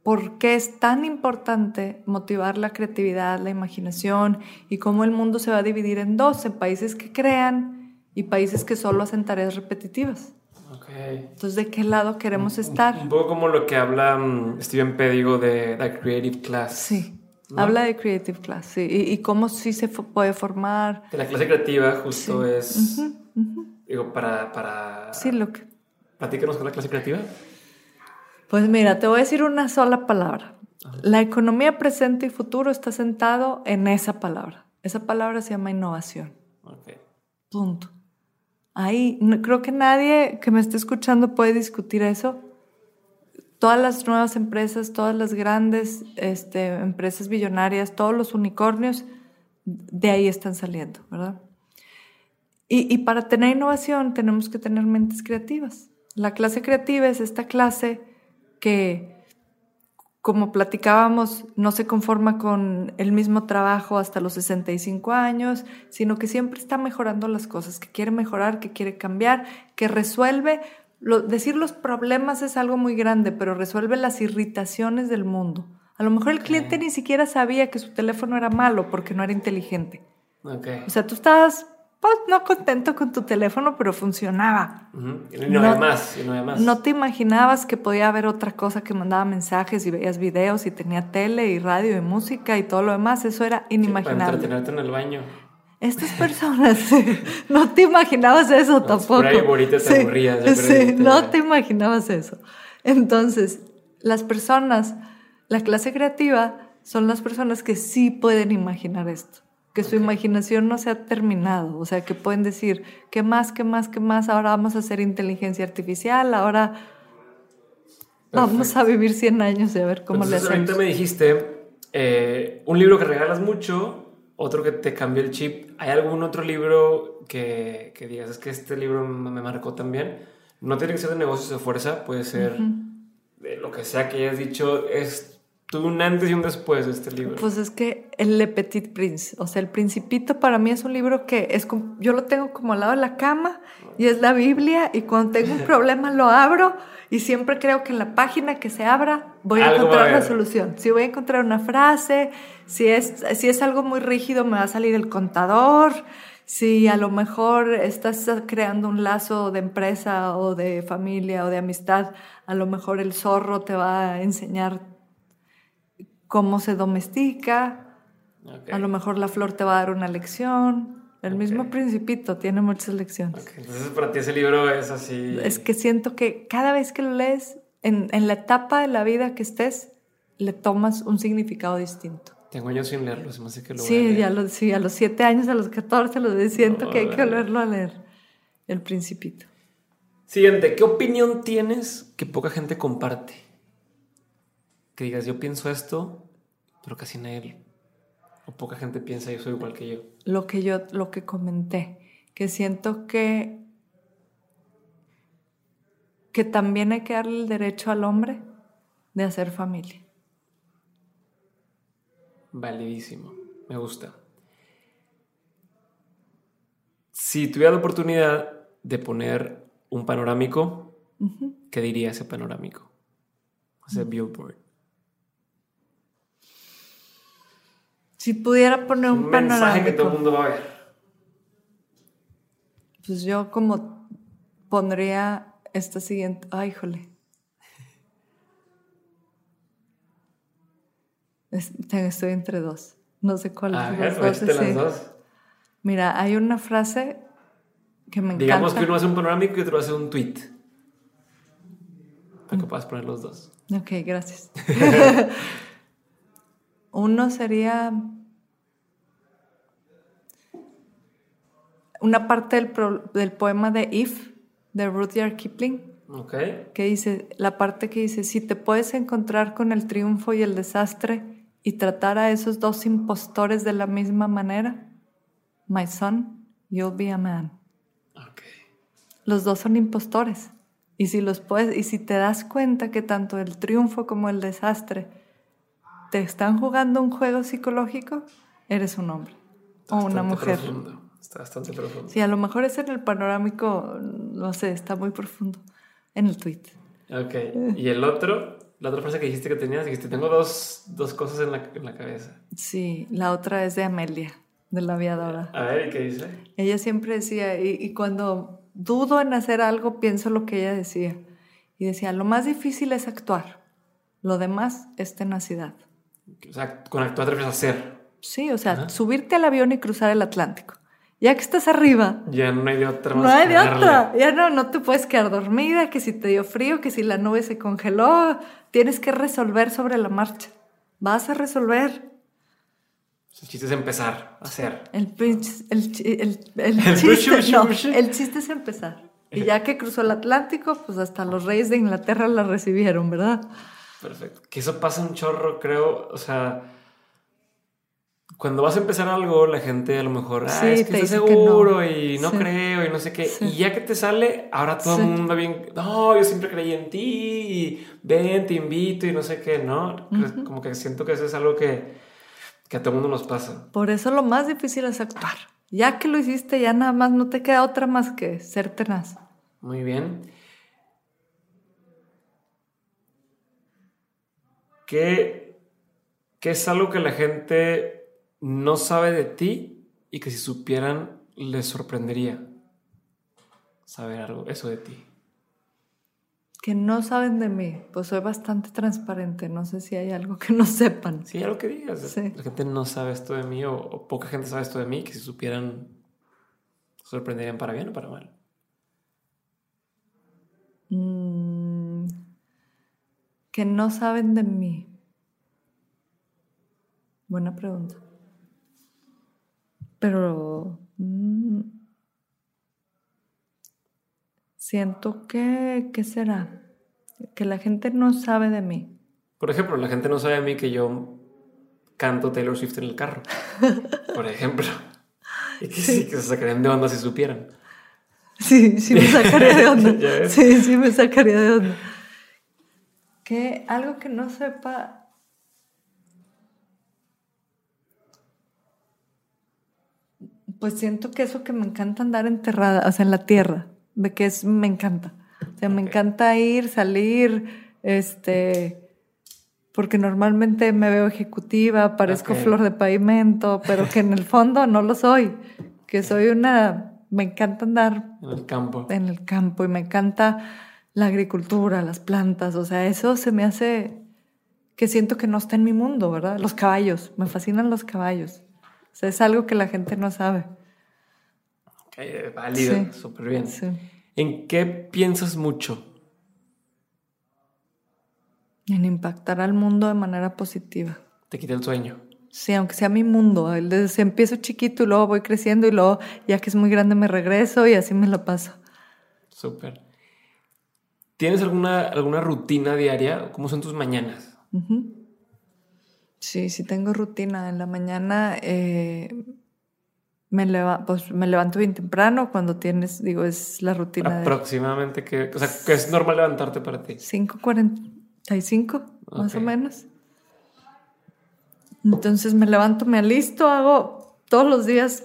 por qué es tan importante motivar la creatividad, la imaginación y cómo el mundo se va a dividir en dos, en países que crean y países que solo hacen tareas repetitivas. Okay. Entonces, ¿de qué lado queremos estar? Un, poco como lo que habla um, Steven Pedigo de la Creative Class. Sí, habla de Creative Class, sí, y, cómo sí se puede formar. Que la clase creativa justo es, digo, para, para... Sí, lo que... Platícanos con la clase creativa. Pues mira, te voy a decir una sola palabra. La economía presente y futuro está sentado en esa palabra. Esa palabra se llama innovación. Punto. Ahí, creo que nadie que me esté escuchando puede discutir eso. Todas las nuevas empresas, todas las grandes este, empresas billonarias, todos los unicornios, de ahí están saliendo, ¿verdad? Y, y para tener innovación tenemos que tener mentes creativas. La clase creativa es esta clase que, como platicábamos, no se conforma con el mismo trabajo hasta los 65 años, sino que siempre está mejorando las cosas, que quiere mejorar, que quiere cambiar, que resuelve. decir los problemas es algo muy grande, pero resuelve las irritaciones del mundo. A lo mejor el cliente ni siquiera sabía que su teléfono era malo porque no era inteligente. O sea, tú estabas pues, no contento con tu teléfono, pero funcionaba. y no, había más, y no. No te imaginabas que podía haber otra cosa que mandaba mensajes y veías videos y tenía tele y radio y música y todo lo demás. Eso era inimaginable. para entretenerte en el baño. Estas personas, <laughs> no te imaginabas eso tampoco. Por ahí te aburrías. Sí, no te imaginabas eso. Entonces, las personas, la clase creativa, son las personas que sí pueden imaginar esto que su imaginación no se ha terminado, o sea, que pueden decir, ¿qué más, qué más, qué más? Ahora vamos a hacer inteligencia artificial, ahora vamos a vivir 100 años y a ver cómo le hacemos. Ahorita me dijiste eh, un libro que regalas mucho, otro que te cambió el chip. ¿Hay algún otro libro que, que digas, es que este libro me marcó también? No tiene que ser de negocios de fuerza, puede ser de lo que sea que hayas dicho, es tuve un antes y un después de este libro. Pues es que el Le Petit Prince, o sea, El Principito para mí es un libro que es como- yo lo tengo como al lado de la cama y es la Biblia y cuando tengo un <laughs> problema lo abro y siempre creo que en la página que se abra voy a a encontrar la haber. solución. Si voy a encontrar una frase, si es, si es algo muy rígido me va a salir el contador, si a lo mejor estás creando un lazo de empresa o de familia o de amistad, a lo mejor el zorro te va a enseñar cómo se domestica, Ok. a lo mejor la flor te va a dar una lección. El mismo Ok. principito tiene muchas lecciones. Ok, Entonces para ti ese libro es así. Es que siento que cada vez que lo lees, en, en la etapa de la vida que estés, le tomas un significado distinto. Tengo años sin leerlo, se me hace que lo voy a Sí, leer. ya lo, sí, a los siete años, a los 14, lo de- siento No, que hay que volverlo a leer. El principito. Siguiente, ¿qué opinión tienes que poca gente comparte? Que digas, yo pienso esto, pero casi nadie, o poca gente piensa yo soy igual que yo. lo que yo, lo que comenté, que siento que, que también hay que darle el derecho al hombre de hacer familia. Validísimo, me gusta. Si tuviera la oportunidad de poner un panorámico, ¿qué diría ese panorámico? Ese billboard. Si pudiera poner un, Un mensaje que todo el mundo va a ver. pues yo como pondría esta siguiente, ay. Es- te- Estoy entre dos. No sé cuál A de ver, las dos las dos. Mira, hay una frase que me Digamos encanta. que uno hace un panorámico y otro hace un tweet. Para que puedas poner los dos. Ok, gracias. <laughs> Uno sería una parte del, pro- del poema de If, de Rudyard Kipling, Ok. que dice, la parte que dice, si te puedes encontrar con el triunfo y el desastre y tratar a esos dos impostores de la misma manera, my son, you'll be a man. Ok. Los dos son impostores. Y si los puedes, y si te das cuenta que tanto el triunfo como el desastre te están jugando un juego psicológico, eres un hombre o una mujer. profundo. Está bastante profundo. Sí, a lo mejor es en el panorámico, no sé, está muy profundo. En el tweet. Ok. Y el otro, la otra frase que dijiste que tenías, dijiste, tengo dos, dos cosas en la, en la cabeza. Sí, la otra es de Amelia, de la aviadora. A ver, ¿y qué dice? Ella siempre decía, y, y cuando dudo en hacer algo, pienso lo que ella decía. Y decía, lo más difícil es actuar, lo demás es tenacidad. O sea, con actuar te refieres a hacer. Sí, o sea, Ajá. subirte al avión y cruzar el Atlántico. Ya que estás arriba, Ya no hay de otra no hay de otra. Ya no, no te puedes quedar dormida, que si te dio frío, que si la nube se congeló. Tienes que resolver sobre la marcha. Vas a resolver. El chiste es empezar a hacer. El, el, el, el chiste, no, el chiste es empezar. Y ya que cruzó el Atlántico, pues hasta los reyes de Inglaterra la recibieron, ¿verdad? Perfecto. Que eso pasa un chorro, creo. O sea, cuando vas a empezar algo, la gente a lo mejor, ah, Sí, es que que no. seguro y no Sí. creo y no sé qué. Sí. Y ya que te sale, ahora todo el mundo bien, no, yo siempre creí en ti y ven, te invito y no sé qué, ¿no? Como que siento que eso es algo que, que a todo el mundo nos pasa. Por eso lo más difícil es actuar. Ya que lo hiciste, ya nada más no te queda otra más que ser tenaz. Muy bien. ¿Qué, qué es algo que la gente no sabe de ti y que si supieran les sorprendería saber algo, eso de ti? Que no saben de mí, pues soy bastante transparente. No sé si hay algo que no sepan. Sí, algo que digas. Sí. La gente no sabe esto de mí o, o poca gente sabe esto de mí que si supieran sorprenderían para bien o para mal. Que no saben de mí. Buena pregunta. Pero mm, siento que, ¿qué será? Que la gente no sabe de mí. Por ejemplo, la gente no sabe de mí que yo canto Taylor Swift en el carro. <laughs> Por ejemplo. Y que sí, que se sacarían de onda si supieran. Sí, sí me sacaría de onda. <laughs> Sí, sí me sacaría de onda que algo que no sepa pues siento que eso que me encanta andar enterrada, o sea, en la tierra, de que es, me encanta. O sea, me encanta ir, salir, este, porque normalmente me veo ejecutiva, parezco flor de pavimento, pero que en el fondo no lo soy, que soy una, me encanta andar. En el campo. En el campo y me encanta la agricultura, las plantas, o sea, eso se me hace que siento que no está en mi mundo, ¿verdad? Los caballos, me fascinan los caballos. O sea, es algo que la gente no sabe. Ok, eh, válido, Sí. súper bien. Sí. ¿En qué piensas mucho? En impactar al mundo de manera positiva. Te quita el sueño. Sí, aunque sea mi mundo. Desde empiezo chiquito y luego voy creciendo y luego, ya que es muy grande, me regreso y así me lo paso. Súper. ¿Tienes alguna, alguna rutina diaria? ¿Cómo son tus mañanas? Sí, sí tengo rutina. En la mañana eh, me, leva- pues, me levanto bien temprano cuando tienes, digo, es la rutina de Aproximadamente que, o sea, que es normal levantarte para ti. 5.45, más o menos. Entonces me levanto, me alisto, hago todos los días.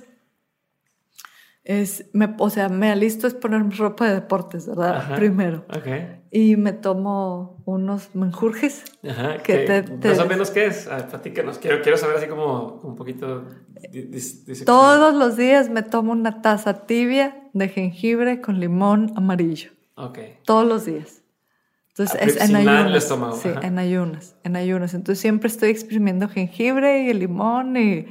Es, me, o sea, me alisto es ponerme ropa de deportes, ¿verdad? Ajá. Primero. Ok. Y me tomo unos menjurjes. Ajá. Que ¿qué- te- te- Más o menos qué es. A ver, platícanos. Quiero, quiero saber así como un poquito. dis-. Todos los días me tomo una taza tibia de jengibre con limón amarillo. Ok. Todos los días. Entonces, es en ayunas. estómago, Sí, ajá. en ayunas, en ayunas. Entonces siempre estoy exprimiendo jengibre y el limón y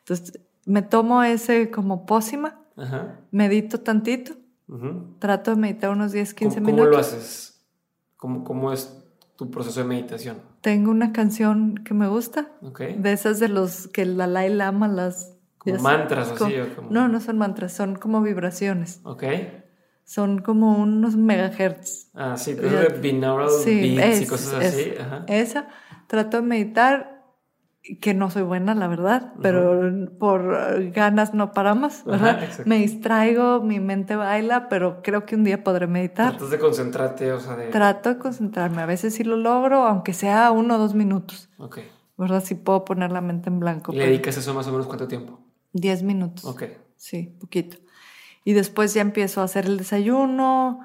entonces me tomo ese como pócima, Ajá. medito tantito, Ujú. trato de meditar unos 10, 15 ¿Cómo, minutos. ¿Cómo lo haces? ¿Cómo, ¿Cómo es tu proceso de meditación? Tengo una canción que me gusta, Ok. de esas de los que el Dalai Lama las Como mantras como- así. o como- No, no son mantras, son como vibraciones. Ok. Son como unos megahertz. Ah, sí, pero de binaural Sí, beats y es- cosas es- así. Ajá. Esa, trato de meditar, que no soy buena, la verdad, pero por ganas no paramos, ¿verdad? Ajá, me distraigo, mi mente baila, pero creo que un día podré meditar. Tratas de concentrarte, o sea, de. Trato de concentrarme, a veces sí lo logro, aunque sea uno o dos minutos, Ok. ¿verdad? Sí puedo poner la mente en blanco. ¿Y le dedicas eso más o menos cuánto tiempo? Diez minutos. Ok. Sí, poquito. Y después ya empiezo a hacer el desayuno,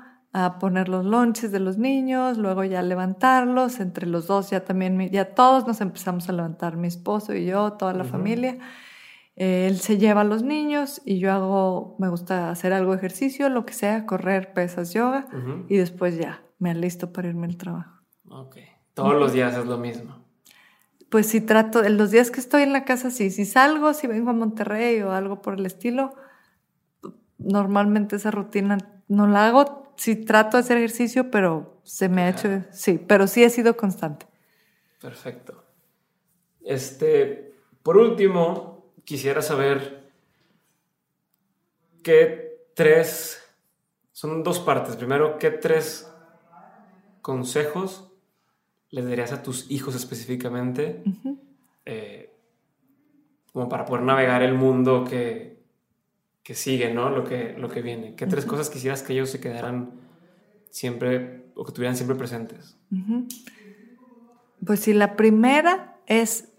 a poner los lonches de los niños, luego ya levantarlos, entre los dos ya también, ya todos nos empezamos a levantar, mi esposo y yo, toda la familia. Eh, él se lleva a los niños y yo hago, me gusta hacer algo de ejercicio, lo que sea, correr, pesas, yoga, y después ya me alisto para irme al trabajo. Ok. Todos los días es lo mismo. Pues si trato, en los días que estoy en la casa, sí, si salgo, si vengo a Monterrey o algo por el estilo, normalmente esa rutina no la hago. Sí trato de hacer ejercicio, pero se me ha hecho, sí, pero sí he sido constante. Perfecto. Este, por último, quisiera saber qué tres, son dos partes. Primero, ¿qué tres consejos les darías a tus hijos específicamente eh, como para poder navegar el mundo que, que sigue, ¿no? Lo que, lo que viene. ¿Qué tres cosas quisieras que ellos se quedaran siempre o que tuvieran siempre presentes? Pues sí, la primera es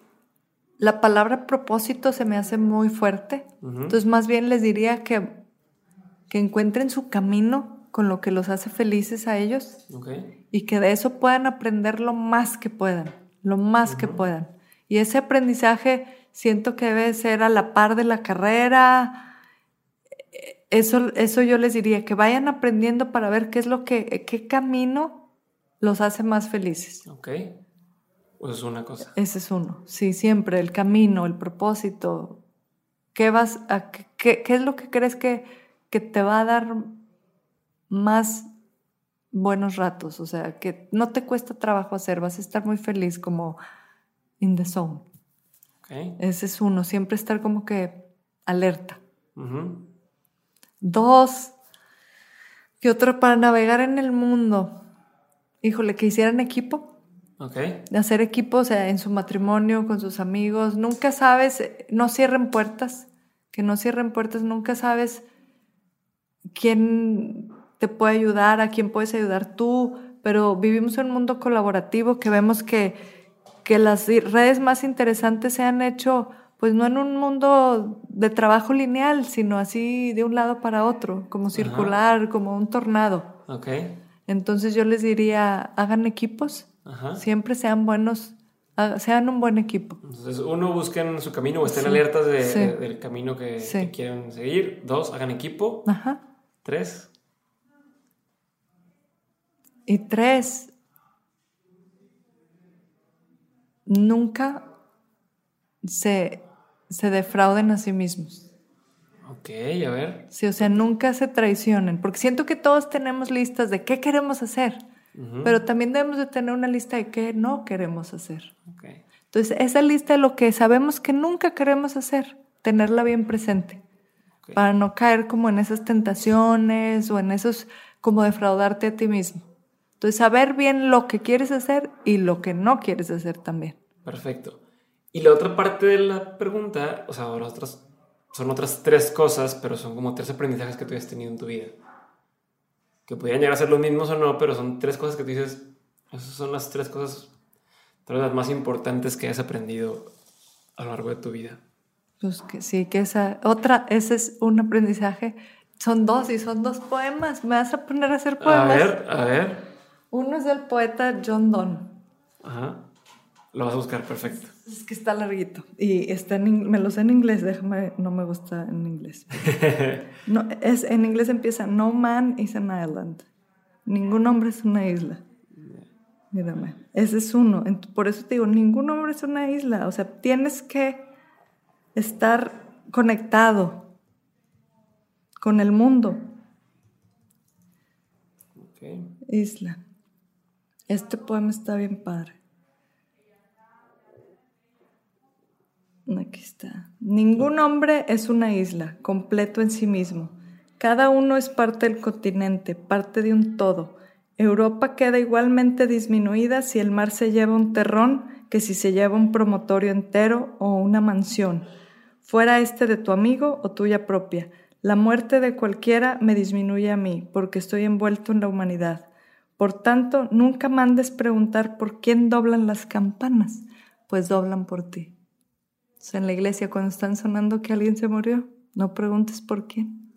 la palabra propósito se me hace muy fuerte. Ujú. Entonces, más bien les diría que, que encuentren su camino con lo que los hace felices a ellos y que de eso puedan aprender lo más que puedan, lo más que puedan. Y ese aprendizaje siento que debe ser a la par de la carrera. Eso, eso yo les diría, que vayan aprendiendo para ver qué es lo que, qué camino los hace más felices. Ok. Pues es una cosa. Ese es uno. Sí, siempre el camino, el propósito. ¿Qué vas a qué, qué- es lo que crees que, que te va a dar más buenos ratos? O sea, que no te cuesta trabajo hacer, vas a estar muy feliz como in the zone. Ok. Ese es uno, siempre estar como que alerta. Dos, ¿qué otro para navegar en el mundo? Híjole, que hicieran equipo. Ok. de hacer equipo, o sea, en su matrimonio, con sus amigos. Nunca sabes, no cierren puertas, que no cierren puertas, nunca sabes quién te puede ayudar, a quién puedes ayudar tú, pero vivimos en un mundo colaborativo que vemos que, que las redes más interesantes se han hecho pues no en un mundo de trabajo lineal, sino así de un lado para otro, como circular, como un tornado. Ok. Entonces yo les diría, hagan equipos, Ajá. siempre sean buenos, ha- sean un buen equipo. Entonces, uno, busquen su camino o estén Sí, alertas de- sí. de- del camino que, Sí. que quieren seguir. Dos, hagan equipo. Ajá. Tres, Y tres, nunca se, se defrauden a sí mismos. ok, a ver. Sí, o sea, nunca se traicionen, porque siento que todos tenemos listas de qué queremos hacer, pero también debemos de tener una lista de qué no queremos hacer. ok. Entonces, esa lista de lo que sabemos que nunca queremos hacer, tenerla bien presente, para no caer como en esas tentaciones o en esos como defraudarte a ti mismo. Entonces, saber bien lo que quieres hacer y lo que no quieres hacer también. Perfecto. Y la otra parte de la pregunta, o sea, las otras, son otras tres cosas, pero son como tres aprendizajes que tú hayas tenido en tu vida. Que podrían llegar a ser los mismos o no, pero son tres cosas que tú dices, esas son las tres cosas, tal las más importantes que has aprendido a lo largo de tu vida. Pues que sí, que esa otra, ese es un aprendizaje. Son dos y son dos poemas. Me vas a poner a hacer A poemas. ver, a ver. Uno es del poeta John Donne. Ajá. Lo vas a buscar, perfecto. Es que está larguito. Y está en, me lo sé en inglés, déjame, no me gusta en inglés. <laughs> No, es, en inglés empieza, no man is an island. Ningún hombre es una isla. Mírame, ese es uno. Por eso te digo, ningún hombre es una isla. O sea, tienes que estar conectado con el mundo. Isla. Este poema está bien padre. Aquí está. Ningún hombre es una isla, completo en sí mismo. Cada uno es parte del continente, parte de un todo. Europa queda igualmente disminuida si el mar se lleva un terrón que si se lleva un promotorio entero o una mansión. Fuera este de tu amigo o tuya propia. La muerte de cualquiera me disminuye a mí, porque estoy envuelto en la humanidad. Por tanto, nunca mandes preguntar por quién doblan las campanas, pues doblan por ti. O sea, en la iglesia, cuando están sonando que alguien se murió, no preguntes por quién.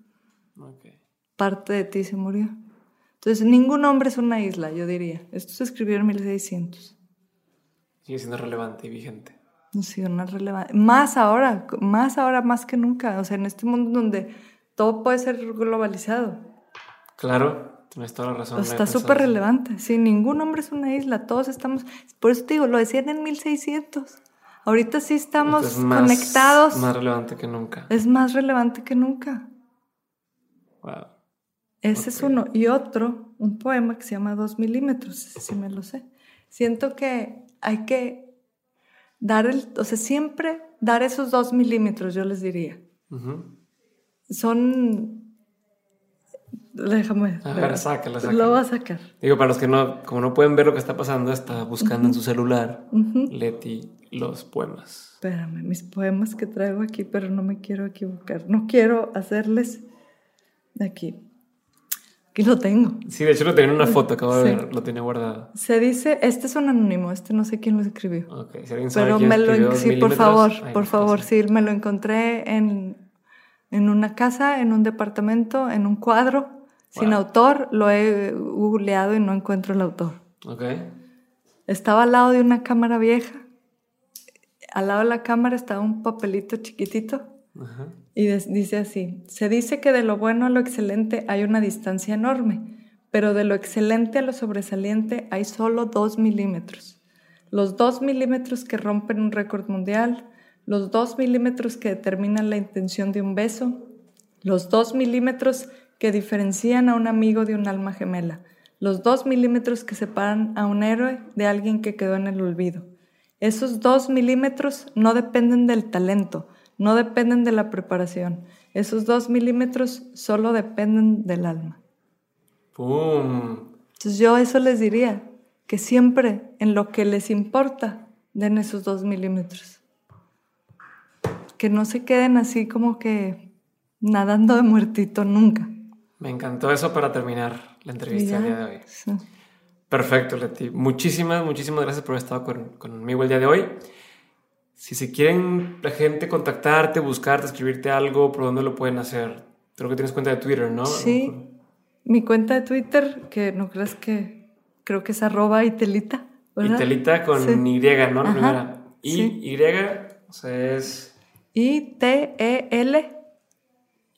Ok. Parte de ti se murió. Entonces, ningún hombre es una isla, yo diría. Esto se escribió en 1600. Sigue siendo relevante y vigente. Sí, una relevante. Más ahora, más ahora, más que nunca. O sea, en este mundo donde todo puede ser globalizado. Claro, tienes toda la razón. no había Está súper relevante. Sí, ningún hombre es una isla. Todos estamos. Por eso te digo, lo decían en 1600. Ahorita sí estamos es más- conectados. Más relevante que nunca. Es más relevante que nunca. Wow. Ese es uno. Y otro, un poema que se llama Dos milímetros, ese sí me lo sé. Siento que hay que dar el, o sea, siempre dar esos dos milímetros, yo les diría. Son, A ver, sácala, sácala. lo voy a sacar. Digo, para los que no, como no pueden ver lo que está pasando, está buscando en su celular Leti los poemas. Espérame, mis poemas que traigo aquí, pero no me quiero equivocar. No quiero hacerles aquí. Aquí lo tengo. Sí, de hecho lo tenía en una foto, acabo de ver, lo tenía guardado. Se dice, este es un anónimo, este no sé quién lo escribió. Ok, si alguien sabe Pero quién me lo, sí, por favor, por favor, pasa. sí, me lo encontré en, en una casa, en un departamento, en un cuadro, sin autor, lo he googleado y no encuentro el autor. Ok. Estaba al lado de una cámara vieja, al lado de la cámara estaba un papelito chiquitito Ajá. y dice así, se dice que de lo bueno a lo excelente hay una distancia enorme, pero de lo excelente a lo sobresaliente hay solo dos milímetros. Los dos milímetros que rompen un récord mundial, los dos milímetros que determinan la intención de un beso, los dos milímetros que diferencian a un amigo de un alma gemela, los dos milímetros que separan a un héroe de alguien que quedó en el olvido. Esos dos milímetros no dependen del talento, no dependen de la preparación. Esos dos milímetros solo dependen del alma. ¡Pum! Entonces yo eso les diría, que siempre en lo que les importa, den esos dos milímetros. Que no se queden así como que nadando de muertito nunca. Me encantó eso para terminar la entrevista ya, el día de hoy. sí. Perfecto, Leti. Muchísimas, muchísimas gracias por haber estado con- conmigo el día de hoy. si se quieren la gente contactarte, buscarte, escribirte algo, ¿por dónde lo pueden hacer? Creo que tienes cuenta de Twitter, ¿no? Sí. Mi cuenta de Twitter, que no creas que creo que es arroba itelita. ¿verdad? Itelita con Y, ¿no? La primera. Y, Y, o sea, es. I-T-E-L.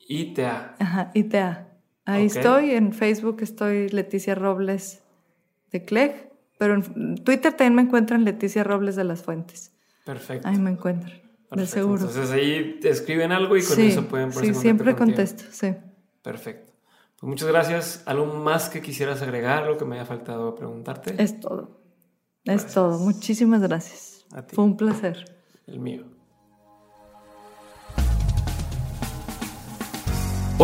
I-T-A. Ajá, I-T-A. Ahí estoy, en Facebook estoy Leticia Robles de Clegg, pero en Twitter también me encuentran Leticia Robles de las Fuentes. Perfecto. Ahí me encuentran, de seguro. Entonces ahí escriben algo y con eso pueden Sí, siempre contesto, sí. Perfecto. Pues muchas gracias. ¿Algo más que quisieras agregar, algo que me haya faltado preguntarte? Es todo. Es todo. Muchísimas gracias. A ti. Fue un placer. El mío.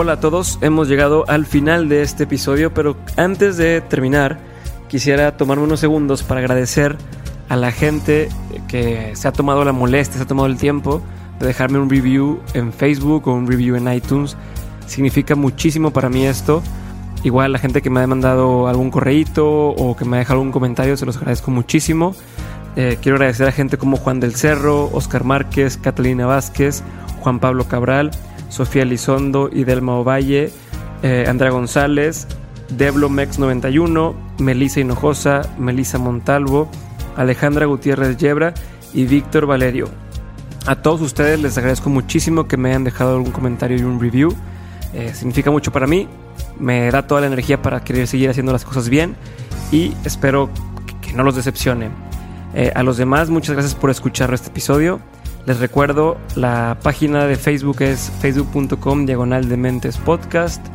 Hola a todos, hemos llegado al final de este episodio, pero antes de terminar, quisiera tomarme unos segundos para agradecer a la gente que se ha tomado la molestia, se ha tomado el tiempo de dejarme un review en Facebook o un review en iTunes. Significa muchísimo para mí esto. Igual la gente que me ha mandado algún correíto o que me ha dejado algún comentario, se los agradezco muchísimo. Eh, quiero agradecer a gente como Juan del Cerro, Oscar Márquez, Catalina Vázquez, Juan Pablo Cabral, Sofía Lizondo, Idelma Ovalle, eh, Andrea González, Deblomex91, Melisa Hinojosa, Melisa Montalvo, Alejandra Gutiérrez Yebra y Víctor Valerio. A todos ustedes les agradezco muchísimo que me hayan dejado algún comentario y un review. Eh, significa mucho para mí, me da toda la energía para querer seguir haciendo las cosas bien y espero que, no los decepcione. Eh, a los demás, muchas gracias por escuchar este episodio. Les recuerdo, la página de Facebook es facebook.com diagonal dementes podcast.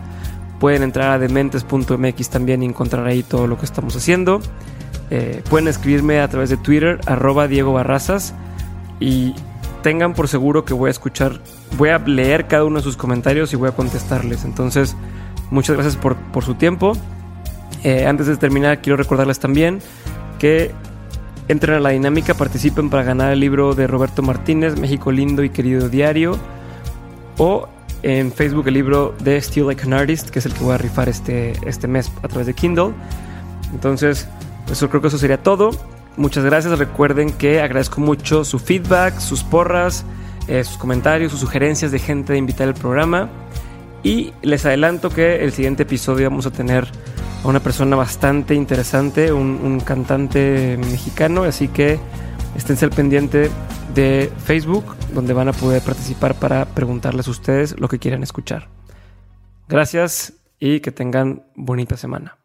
Pueden entrar a dementes.mx también y encontrar ahí todo lo que estamos haciendo. Eh, pueden escribirme a través de Twitter, arroba Diego Barrazas. Y tengan por seguro que voy a escuchar, voy a leer cada uno de sus comentarios y voy a contestarles. Entonces, muchas gracias por, su tiempo. Eh, antes de terminar, quiero recordarles también que entren a la dinámica, participen para ganar el libro de Roberto Martínez, México Lindo y Querido Diario. O en Facebook el libro de Still Like an Artist, que es el que voy a rifar este, este mes a través de Kindle. Entonces, yo creo que eso sería todo. Muchas gracias. Recuerden que agradezco mucho su feedback, sus porras, eh, sus comentarios, sus sugerencias de gente de invitar al programa. Y les adelanto que el siguiente episodio vamos a tener a una persona bastante interesante, un, cantante mexicano. Así que esténse al pendiente de Facebook, donde van a poder participar para preguntarles a ustedes lo que quieran escuchar. Gracias y que tengan bonita semana.